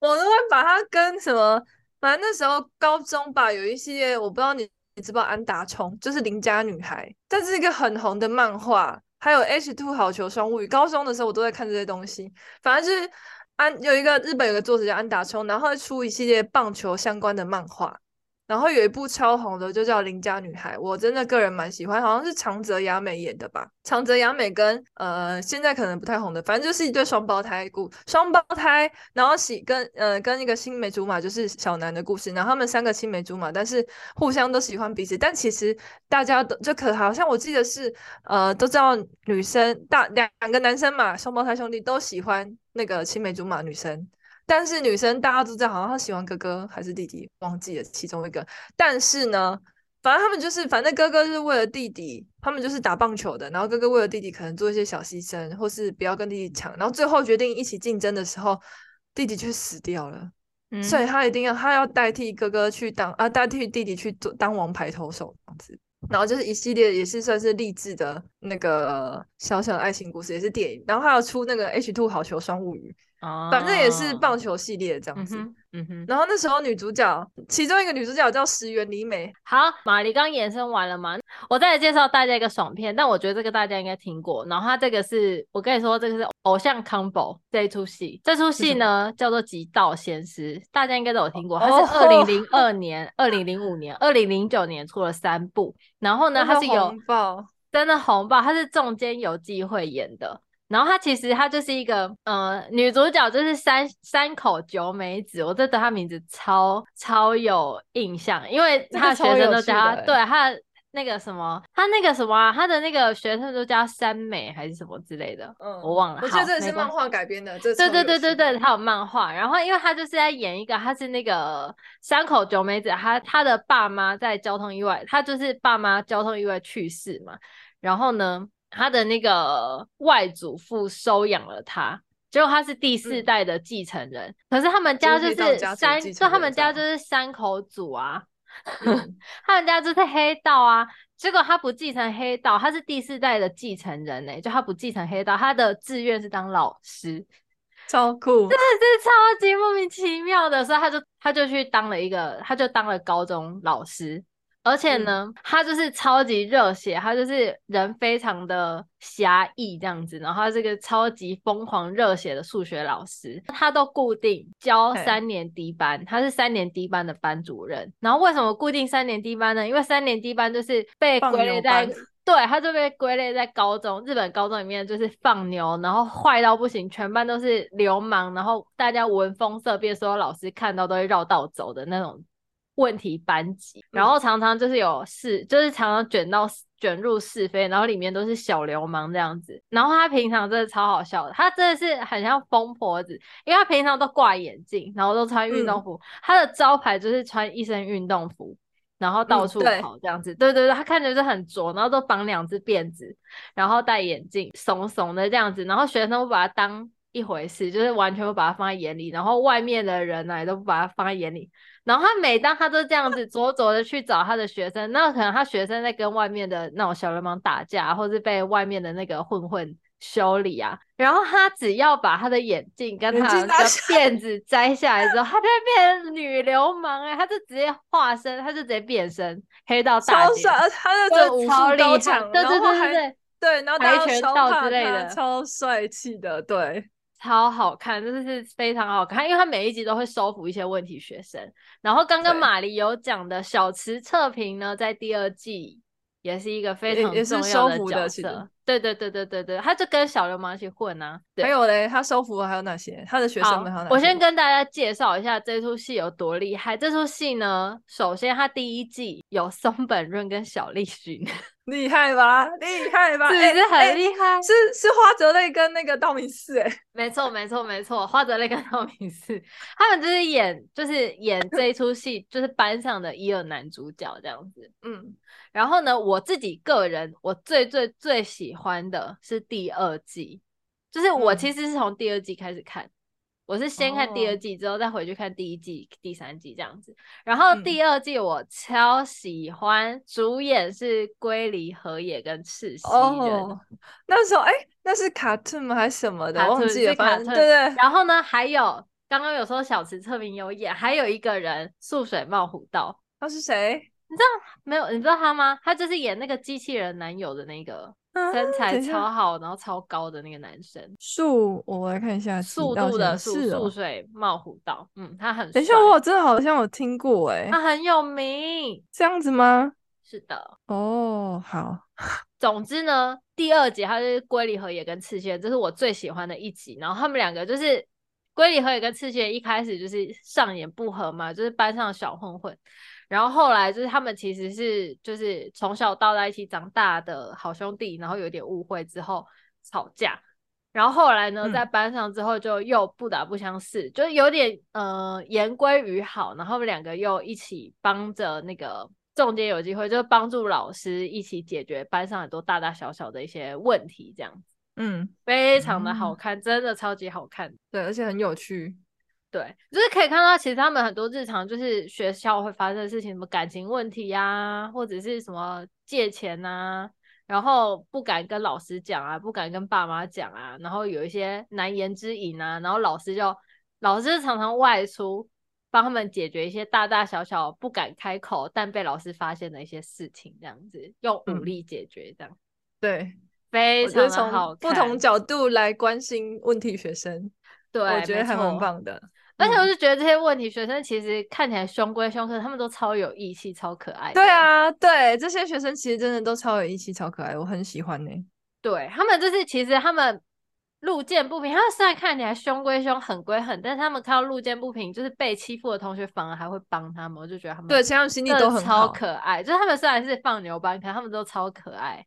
我都会把它跟什么，反正那时候高中吧，有一系列我不知道你。你知不知道安达充就是邻家女孩，这是一个很红的漫画，还有 H two 好球双物语。高中的时候我都在看这些东西，反正就是安有一个日本有个作者叫安达充，然后会出一系列棒球相关的漫画。然后有一部超红的，就叫《邻家女孩》，我真的个人蛮喜欢，好像是长泽雅美演的吧？长泽雅美跟呃现在可能不太红的，反正就是一对双胞胎故双胞胎，然后喜跟呃跟一个青梅竹马，就是小南的故事。然后他们三个青梅竹马，但是互相都喜欢彼此，但其实大家都就可好像我记得是呃都知道女生大两两个男生嘛，双胞胎兄弟都喜欢那个青梅竹马女生。但是女生大家都知道，好像她喜欢哥哥还是弟弟，忘记了其中一个。但是呢，反正他们就是，反正哥哥是为了弟弟，他们就是打棒球的。然后哥哥为了弟弟，可能做一些小牺牲，或是不要跟弟弟抢。然后最后决定一起竞争的时候，弟弟却死掉了。嗯，所以他一定要，他要代替哥哥去当啊，代替弟弟去做当王牌投手这样子。然后就是一系列也是算是励志的那个小小的爱情故事，也是电影。然后还有出那个 H Two 好球双物语。反正也是棒球系列这样子，嗯哼，嗯哼，然后那时候女主角，其中一个女主角叫石原里美。好，玛丽刚延伸完了吗？我再来介绍大家一个爽片，但我觉得这个大家应该听过。然后它这个是我跟你说，这个是偶像 combo 这一出戏，这出戏呢叫做《极道鲜师》，大家应该都有听过。它是二零零二年、二零零五年、二零零九年出了三部。然后呢，它是有真的红爆，它是中间有机会演的。然后她其实她就是一个，呃，女主角就是三三口九美子，我这对她名字超超有印象，因为她的学生都叫她，对她那个什么，她那个什么、啊，她的那个学生都叫三美还是什么之类的，嗯，我忘了。我觉得这是漫画改编的，这对对对对对，她有漫画。然后因为她就是在演一个，她是那个三口九美子，她她的爸妈在交通意外，她就是爸妈交通意外去世嘛，然后呢。他的那个外祖父收养了他，结果他是第四代的继承人。嗯、可是他们家就是三，就他们家就是三口组啊，嗯、他们家就是黑道啊。结果他不继承黑道，他是第四代的继承人呢、欸，就他不继承黑道，他的志愿是当老师，超酷，真的是超级莫名其妙的，所以他就他就去当了一个，他就当了高中老师。而且呢，嗯、他就是超级热血，他就是人非常的侠义这样子，然后他是个超级疯狂热血的数学老师，他都固定教三年 D 班，他是三年 D 班的班主任。然后为什么固定三年 D 班呢？因为三年 D 班就是被归类在，对，他就被归类在高中，日本高中里面就是放牛，然后坏到不行，全班都是流氓，然后大家闻风色变，所有老师看到都会绕道走的那种。问题班级，然后常常就是有是，就是常常卷到卷入是非，然后里面都是小流氓这样子。然后他平常真的超好笑的，他真的是很像疯婆子，因为他平常都挂眼镜，然后都穿运动服，嗯、他的招牌就是穿一身运动服，然后到处跑这样子。嗯、对，对对对，他看着就是很拙，然后都绑两只辫子，然后戴眼镜，怂怂的这样子，然后学生都不把他当一回事，就是完全不把他放在眼里，然后外面的人呢也都不把他放在眼里。然后他每当他都这样子灼灼的去找他的学生，那可能他学生在跟外面的那种小流氓打架，或是被外面的那个混混修理啊，然后他只要把他的眼镜跟他的辫子摘下来之后，他就会变成女流氓哎、欸，他就直接化身，他就直接变身黑道大姐，超帅，他就武术高强，对对对对对，对，然后跆拳道之类的，超帅气的，对。超好看，真的是非常好看，因为他每一集都会收服一些问题学生。然后刚刚玛丽有讲的小池测评呢，在第二季也是一个非常重要的角色。对对对对对对，他就跟小流氓一起混啊。还有嘞，他收服还有哪些？他的学生们还有哪些？我先跟大家介绍一下这出戏有多厉害。这出戏呢，首先他第一季有松本润跟小栗旬。厉害吧，厉害吧，是不是很厉害？欸欸、是是花泽类跟那个道明寺，哎，没错没错没错，花泽类跟道明寺，他们就是演就是演 这一出戏，就是班上的一二男主角这样子，嗯，然后呢，我自己个人我最最最喜欢的是第二季，就是我其实是从第二季开始看。嗯我是先看第二季，之后再回去看第一季、oh. 第三季这样子。然后第二季我超喜欢，嗯、主演是龟梨和也跟赤西仁。Oh. 那时候哎、欸，那是卡特吗？还是什么的？卡忘记了。卡对，对对。然后呢，还有刚刚有说小池测评有演，还有一个人素水茂虎道，他是谁？你知道没有？你知道他吗？他就是演那个机器人男友的那个。身材超好，然后超高的那个男生，速，我来看一下，速度的速，速水冒虎道，嗯，他很，等一下，我真的好像有听过，哎，他很有名，这样子吗？是的，哦，好，总之呢，第二集他是龟梨和也跟赤西，这是我最喜欢的一集，然后他们两个就是龟梨和也跟赤西一开始就是上演不合嘛，就是班上的小混混。然后后来就是他们其实是就是从小到大一起长大的好兄弟，然后有点误会之后吵架，然后后来呢，在班上之后就又不打不相识，嗯、就是有点呃言归于好，然后两个又一起帮着那个中间有机会，就是帮助老师一起解决班上很多大大小小的一些问题，这样子，嗯，非常的好看，嗯、真的超级好看，对，而且很有趣。对，就是可以看到，其实他们很多日常就是学校会发生的事情，什么感情问题呀、啊，或者是什么借钱呐、啊，然后不敢跟老师讲啊，不敢跟爸妈讲啊，然后有一些难言之隐啊，然后老师就老师常常外出帮他们解决一些大大小小不敢开口但被老师发现的一些事情，这样子用武力解决，这样、嗯、对，非常的好从，不同角度来关心问题学生，对，我觉得还蛮棒的。而且我就觉得这些问题学生其实看起来凶归凶，可是他们都超有义气、超可爱。对啊，对，这些学生其实真的都超有义气、超可爱，我很喜欢呢、欸。对，他们就是其实他们路见不平，他们虽然看起来凶归凶、狠归狠，但是他们看到路见不平，就是被欺负的同学反而还会帮他们，我就觉得他们对，其实他们心地都很超可爱。就是他们虽然是放牛班，可是他们都超可爱，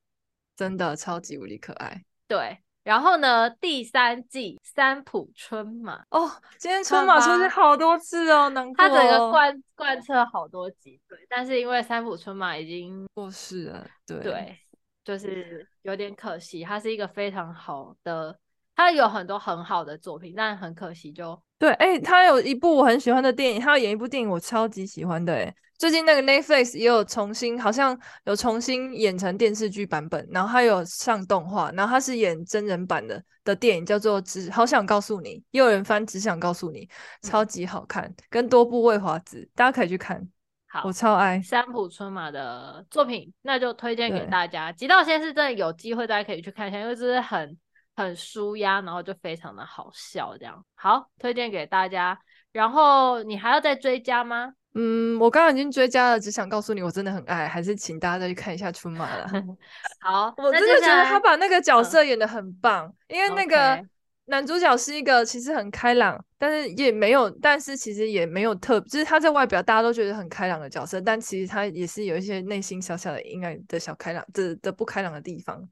真的超级无敌可爱。对。然后呢，第三季三浦春马哦，今天春马出现好多次哦，难过。他整个贯贯彻好多集，对，但是因为三浦春马已经过世了，对，对，就是有点可惜。他是一个非常好的，他有很多很好的作品，但很可惜就对，哎、欸，他有一部我很喜欢的电影，他要演一部电影我超级喜欢的，哎。最近那个 Netflix 也有重新，好像有重新演成电视剧版本，然后他有上动画，然后他是演真人版的的电影，叫做《只好想告诉你》，也有人翻《只想告诉你》，超级好看，嗯、跟多部未华子，大家可以去看。好，我超爱三浦春马的作品，那就推荐给大家。极道先生真的有机会，大家可以去看一下，因为这是很很舒压，然后就非常的好笑，这样好推荐给大家。然后你还要再追加吗？嗯，我刚刚已经追加了，只想告诉你，我真的很爱，还是请大家再去看一下春马了。好，我真的觉得他把那个角色演的很棒，嗯、因为那个男主角是一个其实很开朗，但是也没有，但是其实也没有特，就是他在外表大家都觉得很开朗的角色，但其实他也是有一些内心小小的阴暗的小开朗的的不开朗的地方。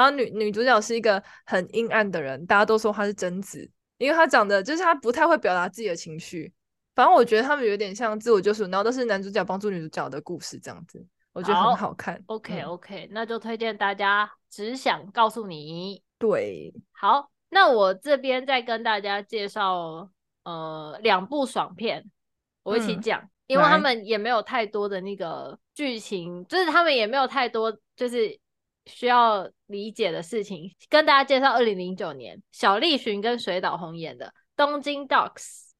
然后女女主角是一个很阴暗的人，大家都说她是贞子，因为她长得就是她不太会表达自己的情绪。反正我觉得他们有点像自我救赎，然后都是男主角帮助女主角的故事这样子，我觉得很好看。OK OK，那就推荐大家。只想告诉你，对，好，那我这边再跟大家介绍呃两部爽片，我一起讲，嗯，因为他们也没有太多的那个剧情，就是他们也没有太多就是需要理解的事情，跟大家介绍二零零九年小栗旬跟水岛宏演的《东京 Dogs》，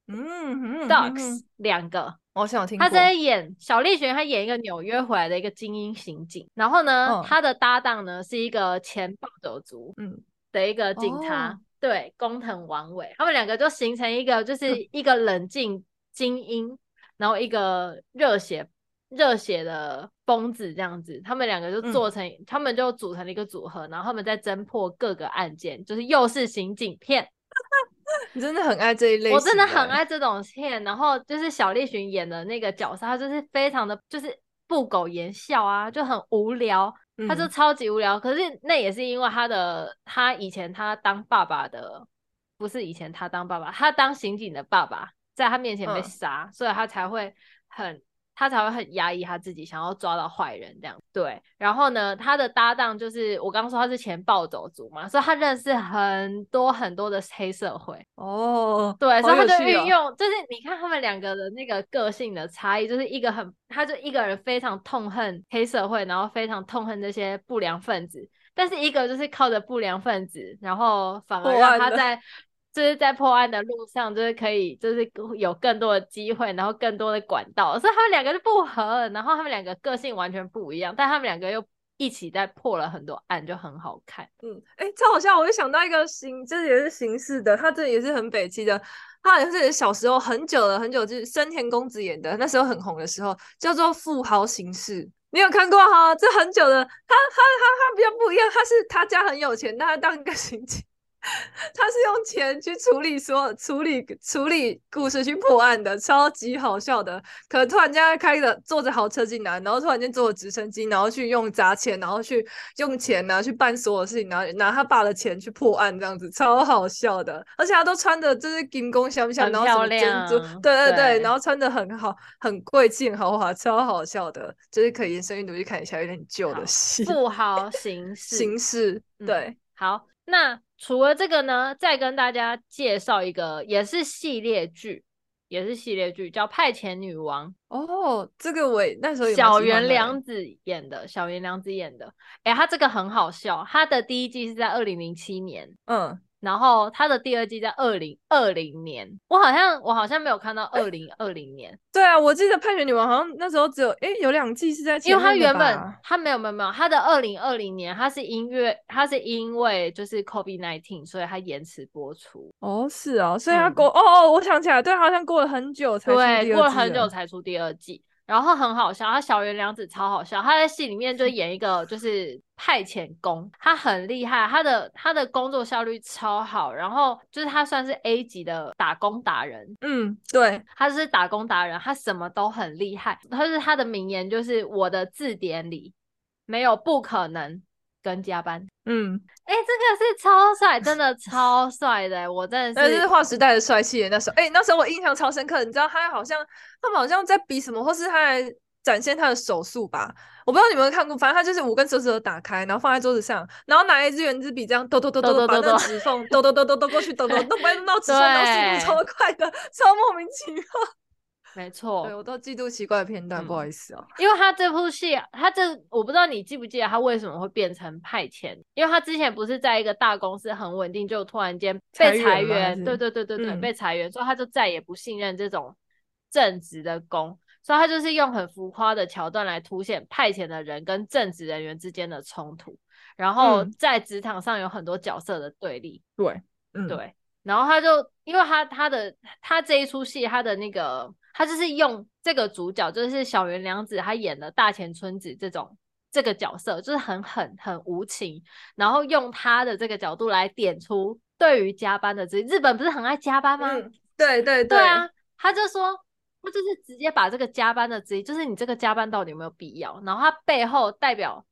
嗯，Dogs 两个。我想听。他在演小栗旬，他演一个纽约回来的一个精英刑警，然后呢，哦、他的搭档呢是一个前暴走族，嗯，的一个警察，对，工藤王伟，他们两个就形成一个，就是一个冷静精英，嗯、然后一个热血热血的疯子这样子，他们两个就做成，嗯、他们就组成了一个组合，然后他们在侦破各个案件，就是又是刑警片。你真的很爱这一类，我真的很爱这种片。然后就是小栗旬演的那个角色，他就是非常的，就是不苟言笑啊，就很无聊，他就超级无聊。嗯、可是那也是因为他的，他以前他当爸爸的，不是以前他当爸爸，他当刑警的爸爸在他面前被杀，嗯、所以他才会很。他才会很压抑他自己，想要抓到坏人这样。对，然后呢，他的搭档就是我刚刚说他是前暴走族嘛，所以他认识很多很多的黑社会。哦，对，哦、所以他就运用，就是你看他们两个的那个个性的差异，就是一个很，他就一个人非常痛恨黑社会，然后非常痛恨这些不良分子，但是一个就是靠着不良分子，然后反而让他在。就是在破案的路上，就是可以，就是有更多的机会，然后更多的管道，所以他们两个就不合，然后他们两个个性完全不一样，但他们两个又一起在破了很多案，就很好看。嗯，哎、超好笑！我就想到一个形，这也是刑事的，他这也是很北七的，他好像是小时候很久了，很久就是深田恭子演的，那时候很红的时候，叫做《富豪刑事》，你有看过哈？这很久的，他他他他比较不一样，他是他家很有钱，但他当一个刑警。他是用钱去处理说处理处理故事去破案的，超级好笑的。可能突然间开着坐着豪车进来，然后突然间坐着直升机，然后去用砸钱，然后去用钱呢、啊、去办所有事情，然后拿他爸的钱去破案，这样子超好笑的。而且他都穿的就是金光闪闪，然后什么珍珠，对对对，对然后穿的很好，很贵气，很豪华，超好笑的。就是可以延伸阅读去看一下，有点旧的戏。富豪形式形式，对、嗯，好，那。除了这个呢，再跟大家介绍一个，也是系列剧，也是系列剧，叫《派遣女王》。哦，这个我那时候小原良子演的，小原良子演的。哎、欸，他这个很好笑，他的第一季是在二零零七年。嗯。然后他的第二季在二零二零年，我好像我好像没有看到二零二零年。对啊，我记得《派遣女王》好像那时候只有诶有两季是在前，因为他原本他没有没有没有，他的二零二零年他是因为他是因为就是 COVID nineteen，所以他延迟播出。哦，是哦，所以他过、嗯、哦哦，我想起来，对，好像过了很久才出第二季。对，过了很久才出第二季。然后很好笑，他小原良子超好笑，他在戏里面就 演一个就是派遣工，他很厉害，他的他的工作效率超好，然后就是他算是 A 级的打工达人，嗯，对，他是打工达人，他什么都很厉害，他是他的名言就是我的字典里没有不可能。跟加班，嗯，哎、欸，这个是超帅，真的超帅的，我真的是，那是划时代的帅气。那时候，哎、欸，那时候我印象超深刻，你知道他好像他们好像在比什么，或是他来展现他的手速吧？我不知道你们有看过，反正他就是五根手指头打开，然后放在桌子上，然后拿一支圆珠笔这样抖抖抖抖，把那个指缝抖抖抖抖抖过去，抖抖都 不会弄到指缝，然后速度超快的，超莫名其妙。没错，对，我都嫉妒奇怪的片段，嗯、不好意思哦。因为他这部戏，他这我不知道你记不记得他为什么会变成派遣？因为他之前不是在一个大公司很稳定，就突然间被裁员，对对对对对，嗯、被裁员，所以他就再也不信任这种正职的工，所以他就是用很浮夸的桥段来凸显派遣的人跟正职人员之间的冲突，然后在职场上有很多角色的对立。对，嗯，对，然后他就因为他他的他这一出戏他的那个。他就是用这个主角，就是小原良子，他演的大前春子这种这个角色，就是很狠、很无情，然后用他的这个角度来点出对于加班的这日本不是很爱加班吗？嗯、对对对，对啊，他就说，他就是直接把这个加班的质疑，就是你这个加班到底有没有必要？然后他背后代表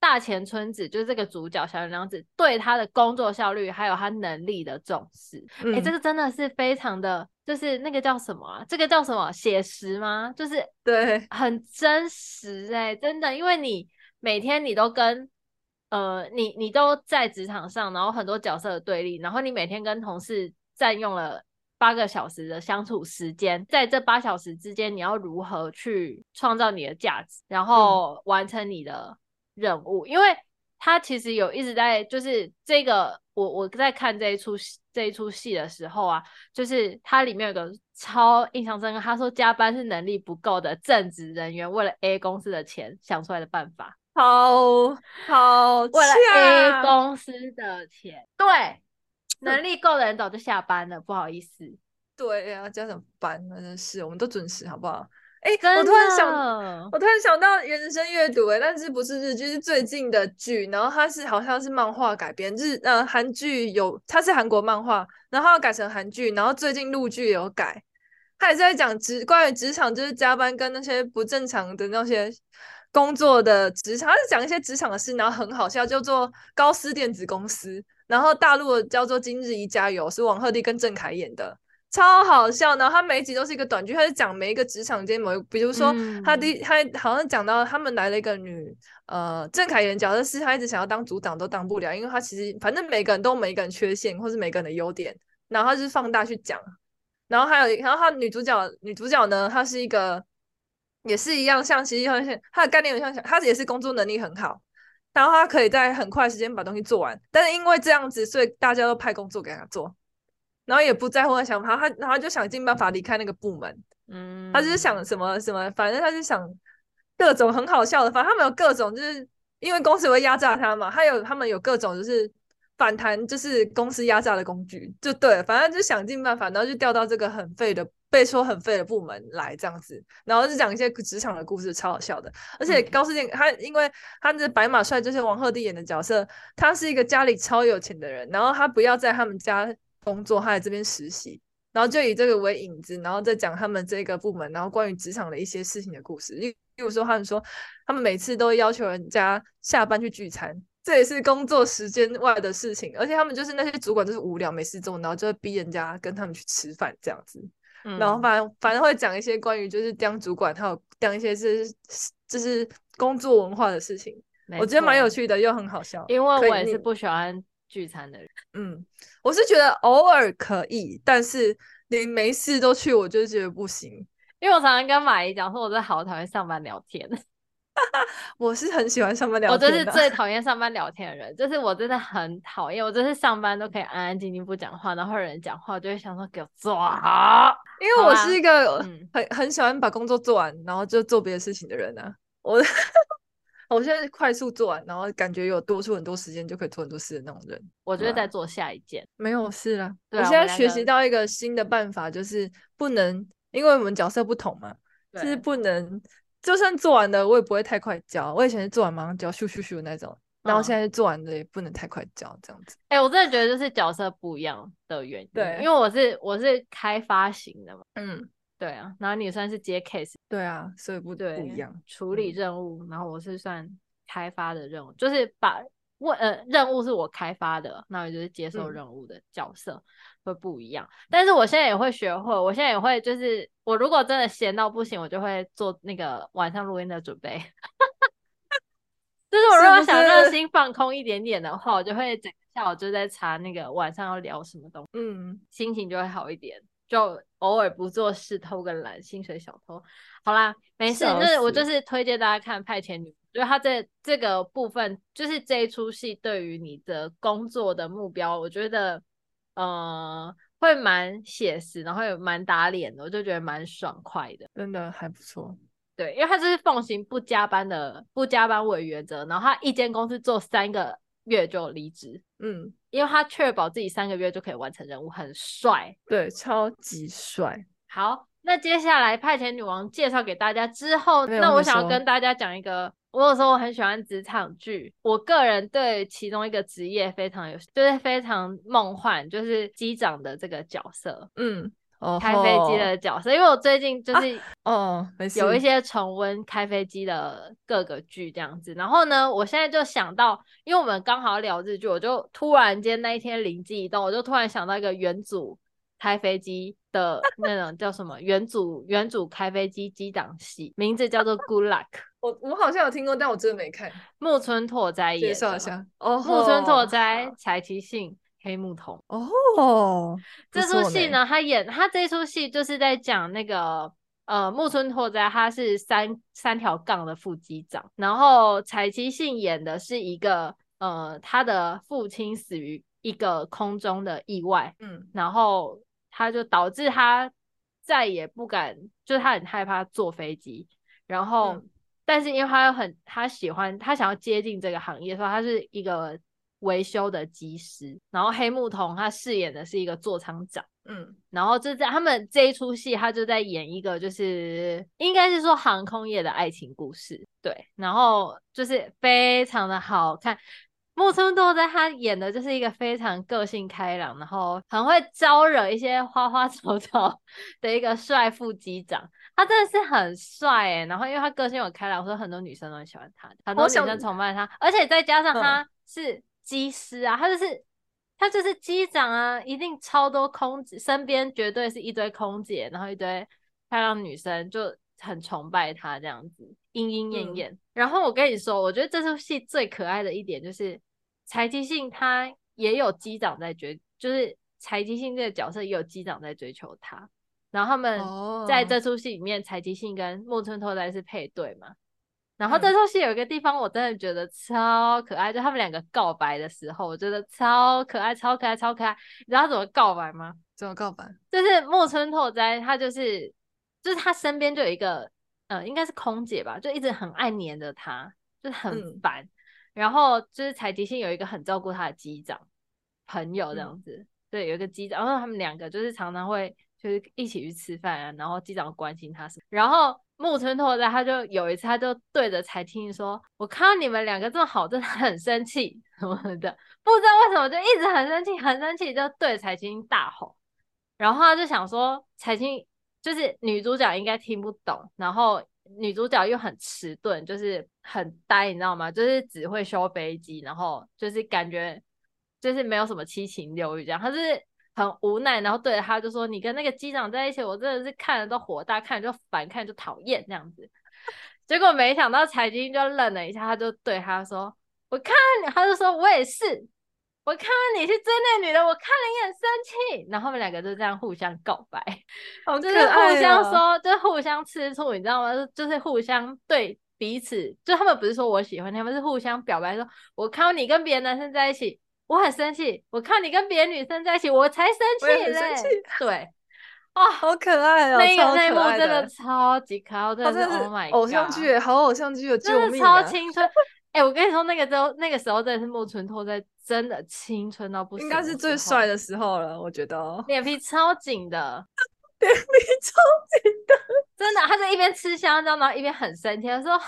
大前村子就是这个主角小原良子对他的工作效率还有他能力的重视，哎、嗯欸，这个真的是非常的，就是那个叫什么啊？这个叫什么？写实吗？就是对，很真实哎、欸，真的，因为你每天你都跟呃，你你都在职场上，然后很多角色的对立，然后你每天跟同事占用了八个小时的相处时间，在这八小时之间，你要如何去创造你的价值，然后完成你的。任务，因为他其实有一直在，就是这个我我在看这一出戏这一出戏的时候啊，就是它里面有个超印象深刻，他说加班是能力不够的正职人员为了 A 公司的钱想出来的办法，好好，为了 A 公司的钱，对，能力够的人早就下班了，不好意思，对呀、啊，加什么班呢？真是，我们都准时，好不好？哎、欸，我突然想，我突然想到延伸阅读，哎，但是不是日剧，是最近的剧，然后它是好像是漫画改编，日呃韩剧有，它是韩国漫画，然后要改成韩剧，然后最近陆剧有改，它也是在讲职关于职场，就是加班跟那些不正常的那些工作的职场，它是讲一些职场的事，然后很好笑，叫做高斯电子公司，然后大陆的叫做今日宜加油，是王鹤棣跟郑恺演的。超好笑，然后他每一集都是一个短剧，他是讲每一个职场间某一，比如说他第他好像讲到他们来了一个女呃郑恺演角色是他一直想要当组长都当不了，因为他其实反正每个人都有每个人缺陷或是每个人的优点，然后他就是放大去讲，然后还有然后他女主角女主角呢，她是一个也是一样像其实很像她的概念很像她也是工作能力很好，然后她可以在很快时间把东西做完，但是因为这样子，所以大家都派工作给她做。然后也不在乎他想法，他然后就想尽办法离开那个部门。嗯，他就是想什么什么，反正他就想各种很好笑的。反正他们有各种，就是因为公司会压榨他嘛，他有他们有各种就是反弹，就是公司压榨的工具，就对。反正就想尽办法，然后就调到这个很废的、被说很废的部门来这样子。然后就讲一些职场的故事，超好笑的。而且高斯健他，因为他的白马帅就是王鹤棣演的角色，他是一个家里超有钱的人，然后他不要在他们家。工作，他在这边实习，然后就以这个为引子，然后再讲他们这个部门，然后关于职场的一些事情的故事。例例如说，他们说他们每次都要求人家下班去聚餐，这也是工作时间外的事情。而且他们就是那些主管，就是无聊没事做，然后就会逼人家跟他们去吃饭这样子。嗯、然后反正反正会讲一些关于就是当主管，还有当一些是就是工作文化的事情。我觉得蛮有趣的，又很好笑。因为我也是不喜欢。聚餐的人，嗯，我是觉得偶尔可以，但是你没事都去，我就觉得不行。因为我常常跟马姨讲说，我真的好讨厌上班聊天。我是很喜欢上班聊天，我就是最讨厌上班聊天的人，就是我真的很讨厌，我就是上班都可以安安静静不讲话，然后有人讲话，我就会想说给我做好。因为我是一个很、嗯、很喜欢把工作做完，然后就做别的事情的人呢、啊。我。我现在快速做完，然后感觉有多出很多时间，就可以做很多事的那种人。我觉得在做下一件，没有事了。我现在学习到一个新的办法，就是不能，因为我们角色不同嘛，就是不能，就算做完了，我也不会太快交。我以前是做完马上交，咻咻咻那种，然后现在做完的也不能太快交，这样子。哎、欸，我真的觉得就是角色不一样的原因。对，因为我是我是开发型的嘛。嗯。对啊，然后你算是接 case，对啊，所以不对不一样处理任务，嗯，然后我是算开发的任务，就是把问呃任务是我开发的，那我就是接受任务的角色，嗯，会不一样。但是我现在也会学会，我现在也会就是我如果真的闲到不行，我就会做那个晚上录音的准备。就是我如果想让心放空一点点的话，我就会整个下午就在查那个晚上要聊什么东西，嗯，心情就会好一点。就偶尔不做事，偷个懒，薪水小偷。好啦，没事。就是我就是推荐大家看《派遣女》，因为它这这个部分，就是这一出戏对于你的工作的目标，我觉得呃会蛮写实，然后也蛮打脸的，我就觉得蛮爽快的，真的还不错。对，因为他就是奉行不加班的，不加班为原则，然后他一间公司做三个月就离职。嗯。因为他确保自己三个月就可以完成任务，很帅，对，超级帅。好，那接下来派遣女王介绍给大家之后，那我想要跟大家讲一个，我有时候我很喜欢职场剧，我个人对其中一个职业非常有，就是非常梦幻，就是机长的这个角色。嗯，开飞机的角色，因为我最近就是哦，有一些重温开飞机的各个剧这样子。然后呢，我现在就想到，因为我们刚好聊日剧，我就突然间那一天灵机一动，我就突然想到一个元祖开飞机的 那种叫什么元祖元祖开飞机机长戏，名字叫做 Good Luck。我我好像有听过，但我真的没看。木村拓哉演的，介绍一下哦。木村拓哉、柴崎幸。黑木瞳哦，这出戏呢，他演他这出戏就是在讲那个呃木村拓哉，他是三三条杠的副机长，然后柴崎幸演的是一个呃他的父亲死于一个空中的意外，嗯，然后他就导致他再也不敢，就是他很害怕坐飞机，然后、嗯、但是因为他很他喜欢他想要接近这个行业，所以他是一个。维修的技师，然后黑木瞳他饰演的是一个座舱长，嗯，然后就在他们这一出戏，他就在演一个就是应该是说航空业的爱情故事，对，然后就是非常的好看。木村拓哉他演的就是一个非常个性开朗，然后很会招惹一些花花草草 的一个帅副机长，他真的是很帅哎，然后因为他个性很开朗，所以很多女生都很喜欢他，很多女生崇拜他，而且再加上他是。嗯机师啊，他就是他就是机长啊，一定超多空姐，身边绝对是一堆空姐，然后一堆漂亮女生就很崇拜他这样子，莺莺燕燕。嗯、然后我跟你说，我觉得这出戏最可爱的一点就是柴崎幸他也有机长在追，就是柴崎幸这个角色也有机长在追求他。然后他们在这出戏里面，柴崎幸跟木村拓哉是配对嘛。然后这出戏有一个地方我真的觉得超可爱，嗯、就他们两个告白的时候，我觉得超可爱、超可爱、超可爱。你知道他怎么告白吗？怎么告白？就是木村拓哉，他就是就是他身边就有一个，呃，应该是空姐吧，就一直很爱黏着他，就是很烦。嗯、然后就是柴崎幸有一个很照顾他的机长朋友这样子，嗯、对，有一个机长，然后他们两个就是常常会就是一起去吃饭啊，然后机长关心他什么，然后。木村拓哉他就有一次，他就对着柴崎幸说：“我看到你们两个这么好，真的很生气 什么的，不知道为什么就一直很生气，很生气，就对着柴崎幸大吼。然后他就想说，柴崎幸就是女主角应该听不懂，然后女主角又很迟钝，就是很呆，你知道吗？就是只会修飞机，然后就是感觉就是没有什么七情六欲这样，他是。”很无奈，然后对着他就说：“你跟那个机长在一起，我真的是看着都火大，看着就烦，看着就讨厌这样子。”结果没想到柴崎幸就愣了一下，他就对他说：“我看你，他就说我也是，我看到你是追那女的，我看了也很生气。”然后他们两个就这样互相告白，就是互相说，就是互相吃醋，你知道吗？就是互相对彼此，就他们不是说我喜欢他们，是互相表白说：“我看到你跟别的男生在一起。”我很生气，我看你跟别的女生在一起，我才生气嘞。对，哦，好可爱哦，那个内幕真的超级可爱，真的是 Oh my God，偶像剧，好偶像剧，救命，超青春。哎，我跟你说，那个时候，那个时候真的是木村拓哉真的青春到不行，应该是最帅的时候了，我觉得。脸皮超紧的，脸皮超紧的，真的，他就一边吃香蕉，然后一边很生气，他说。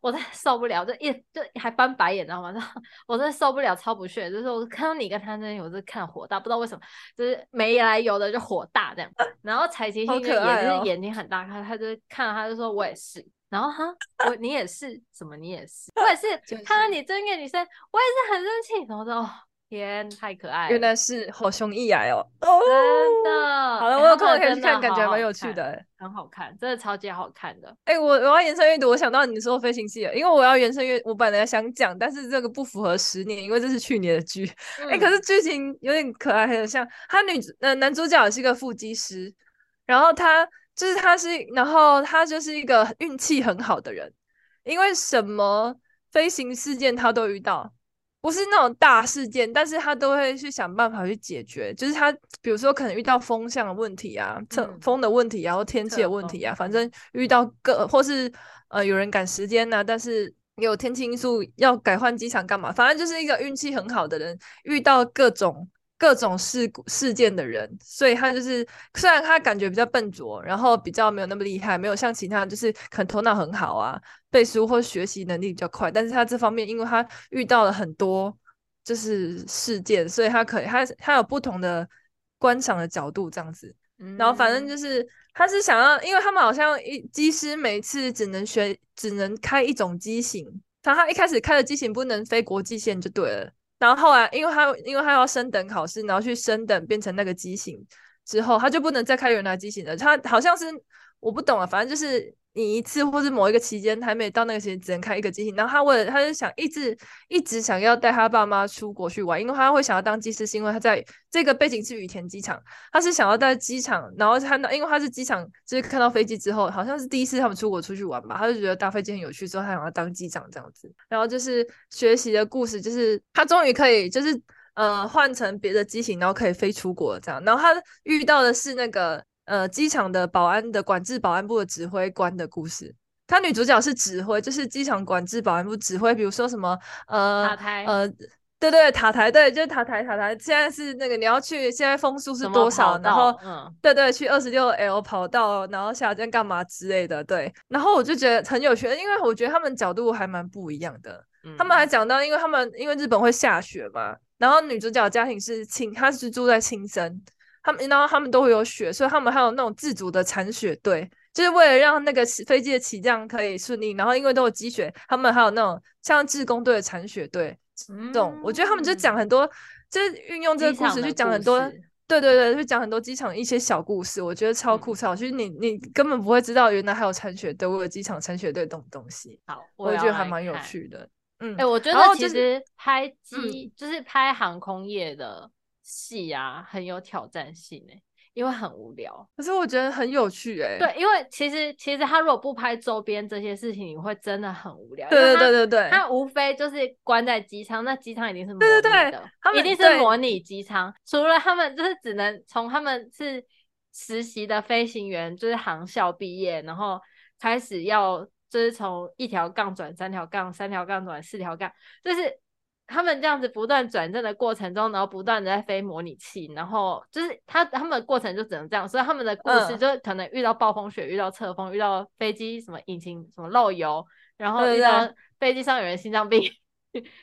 我真的受不了，就一就还翻白眼，知道吗？我真的受不了，超不屑。就是我看到你跟他那里，我是看火大，不知道为什么，就是没来由的就火大这样。然后柴崎幸就也是眼睛很大，他他就看到他就说我也是。然后哈，我你也是什么？你也是，我也是。看到你追一个女生，我也是很生气。然后说。天，太可爱了！原来是好胸一矮哦，真的。好了，我有空可以去看，感觉蛮有趣的，很好看，真的超级好看的。哎，我我要延伸阅读，我想到你说飞行器了，因为我要延伸阅，我本来想讲，但是这个不符合十年，因为这是去年的剧。哎，可是剧情有点可爱，很像他女呃男主角也是一个腹肌师，然后他就是他是，然后他就是一个运气很好的人，因为什么飞行事件他都遇到。不是那种大事件，但是他都会去想办法去解决。就是他，比如说可能遇到风向的问题啊，侧、嗯、风的问题、啊，然后天气的问题啊，反正遇到各或是呃有人赶时间呐、啊，但是有天气因素要改换机场干嘛？反正就是一个运气很好的人，遇到各种。各种事故事件的人，所以他就是虽然他感觉比较笨拙，然后比较没有那么厉害，没有像其他就是可能头脑很好啊，背书或学习能力比较快，但是他这方面，因为他遇到了很多就是事件，所以他可以他他有不同的观赏的角度这样子，嗯、然后反正就是他是想要，因为他们好像一机师每次只能学，只能开一种机型，他他一开始开的机型不能飞国际线就对了。然后后来，因为他因为他要升等考试，然后去升等变成那个机型之后，他就不能再开原来机型了。他好像是我不懂啊，反正就是。你一次或是某一个期间还没到那个时间，只能开一个机型。然后他为了，他就想一直一直想要带他爸妈出国去玩，因为他会想要当机师，是因为他在这个背景是羽田机场，他是想要在机场，然后看到，因为他是机场，就是看到飞机之后，好像是第一次他们出国出去玩吧，他就觉得搭飞机很有趣，之后他想要当机长这样子。然后就是学习的故事，就是他终于可以，就是呃换成别的机型，然后可以飞出国这样。然后他遇到的是那个。呃，机场的保安的管制保安部的指挥官的故事，他女主角是指挥，就是机场管制保安部指挥，比如说什么呃，塔台呃，对对塔台，对，就是塔台塔台，现在是那个你要去，现在风速是多少？然后，嗯，对对，去二十六 L 跑道，然后下降干嘛之类的，对。然后我就觉得很有趣，因为我觉得他们角度还蛮不一样的。嗯，他们还讲到，因为他们因为日本会下雪嘛，然后女主角家庭是青，她是住在青森。他们，然后他们都会有雪，所以他们还有那种自主的铲雪队，就是为了让那个飞机的起降可以顺利。然后因为都有积雪，他们还有那种像志工队的铲雪队，这种、嗯、我觉得他们就讲很多，就是运用这个故事去讲很多，对对对，去讲很多机场一些小故事，我觉得超酷超。其实、嗯、你你根本不会知道，原来还有铲雪队，我有机场铲雪队这种东西。好，我，我觉得还蛮有趣的。嗯，哎、欸，我觉得其实拍机、就是、就是拍航空业的。戏啊，很有挑战性诶，因为很无聊。可是我觉得很有趣诶。对，因为其实其实他如果不拍周边这些事情，你会真的很无聊。对对对对对。他无非就是关在机舱，那机舱一定是模拟的，对对对，一定是模拟机舱。除了他们就是只能从他们是实习的飞行员，就是航校毕业，然后开始要就是从一条杠转三条杠，三条杠转四条杠，就是。他们这样子不断转正的过程中，然后不断的在飞模拟器，然后就是他他们的过程就只能这样，所以他们的故事就可能遇到暴风雪，遇到侧风，遇到飞机什么引擎什么漏油，然后遇到飞机上有人心脏病，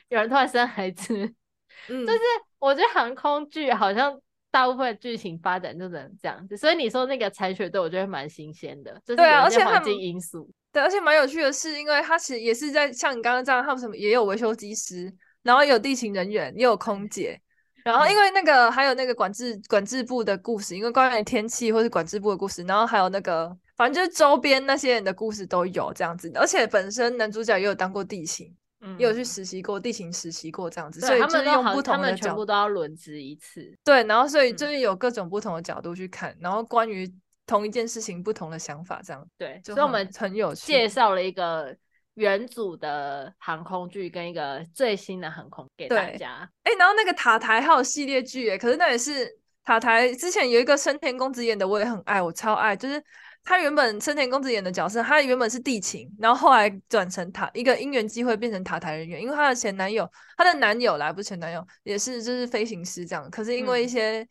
有人突然生孩子，嗯，就是我觉得航空剧好像大部分剧情发展就只能这样子，所以你说那个残雪队，我觉得蛮新鲜的，就是有一些环境因素，对，而且蛮有趣的是，因为他其实也是在像你刚刚这样，他们什么也有维修机师。然后有地勤人员，也有空姐，然后因为那个还有那个管制管制部的故事，因为关于天气或是管制部的故事，然后还有那个反正就是周边那些人的故事都有这样子，而且本身男主角也有当过地勤，嗯，也有去实习过地勤实习过这样子，所以就是用不同的角度，他们全部都要轮值一次，对，然后所以就是有各种不同的角度去看，然后关于同一件事情不同的想法这样，对，所以我们很有趣，介绍了一个。原组的航空剧跟一个最新的航空给大家。哎、欸，然后那个塔台还有系列剧，哎，可是那也是塔台之前有一个生田恭子演的，我也很爱，我超爱。就是他原本生田恭子演的角色，他原本是地勤，然后后来转成塔一个因缘机会变成塔台人员，因为他的前男友，他的男友来不是前男友，也是就是飞行师这样。可是因为一些、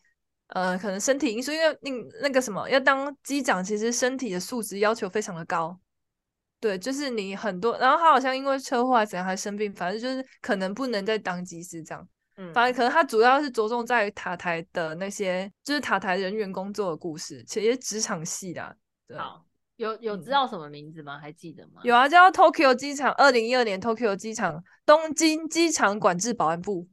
嗯、呃可能身体因素，因为那那个什么要当机长，其实身体的素质要求非常的高。对，就是你很多，然后他好像因为车祸还怎样还生病，反正就是可能不能再当机师这样。嗯，反正可能他主要是着重在塔台的那些，就是塔台人员工作的故事，其实职场戏的。对，好，有有知道什么名字吗？嗯、还记得吗？有啊，叫 Tokyo 机场，二零一二年 Tokyo 机场，东京机场管制保安部，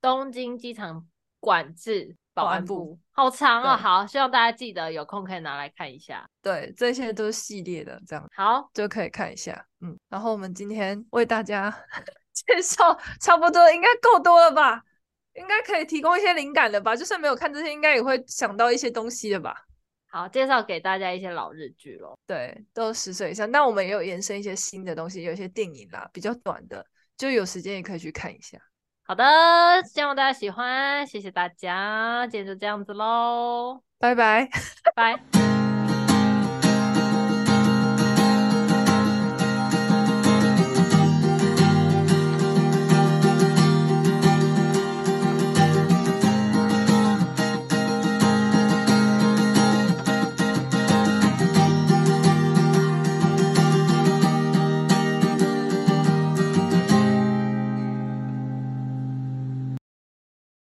东京机场管制。保安部好长哦，好，希望大家记得有空可以拿来看一下。对，这些都是系列的，这样好就可以看一下。嗯，然后我们今天为大家 介绍差不多，应该够多了吧？应该可以提供一些灵感的吧？就算没有看这些，应该也会想到一些东西的吧？好，介绍给大家一些老日剧咯。对，都十岁以上，但我们也有延伸一些新的东西，有一些电影啦，比较短的，就有时间也可以去看一下。好的，希望大家喜欢，谢谢大家，今天就这样子喽，拜拜，拜。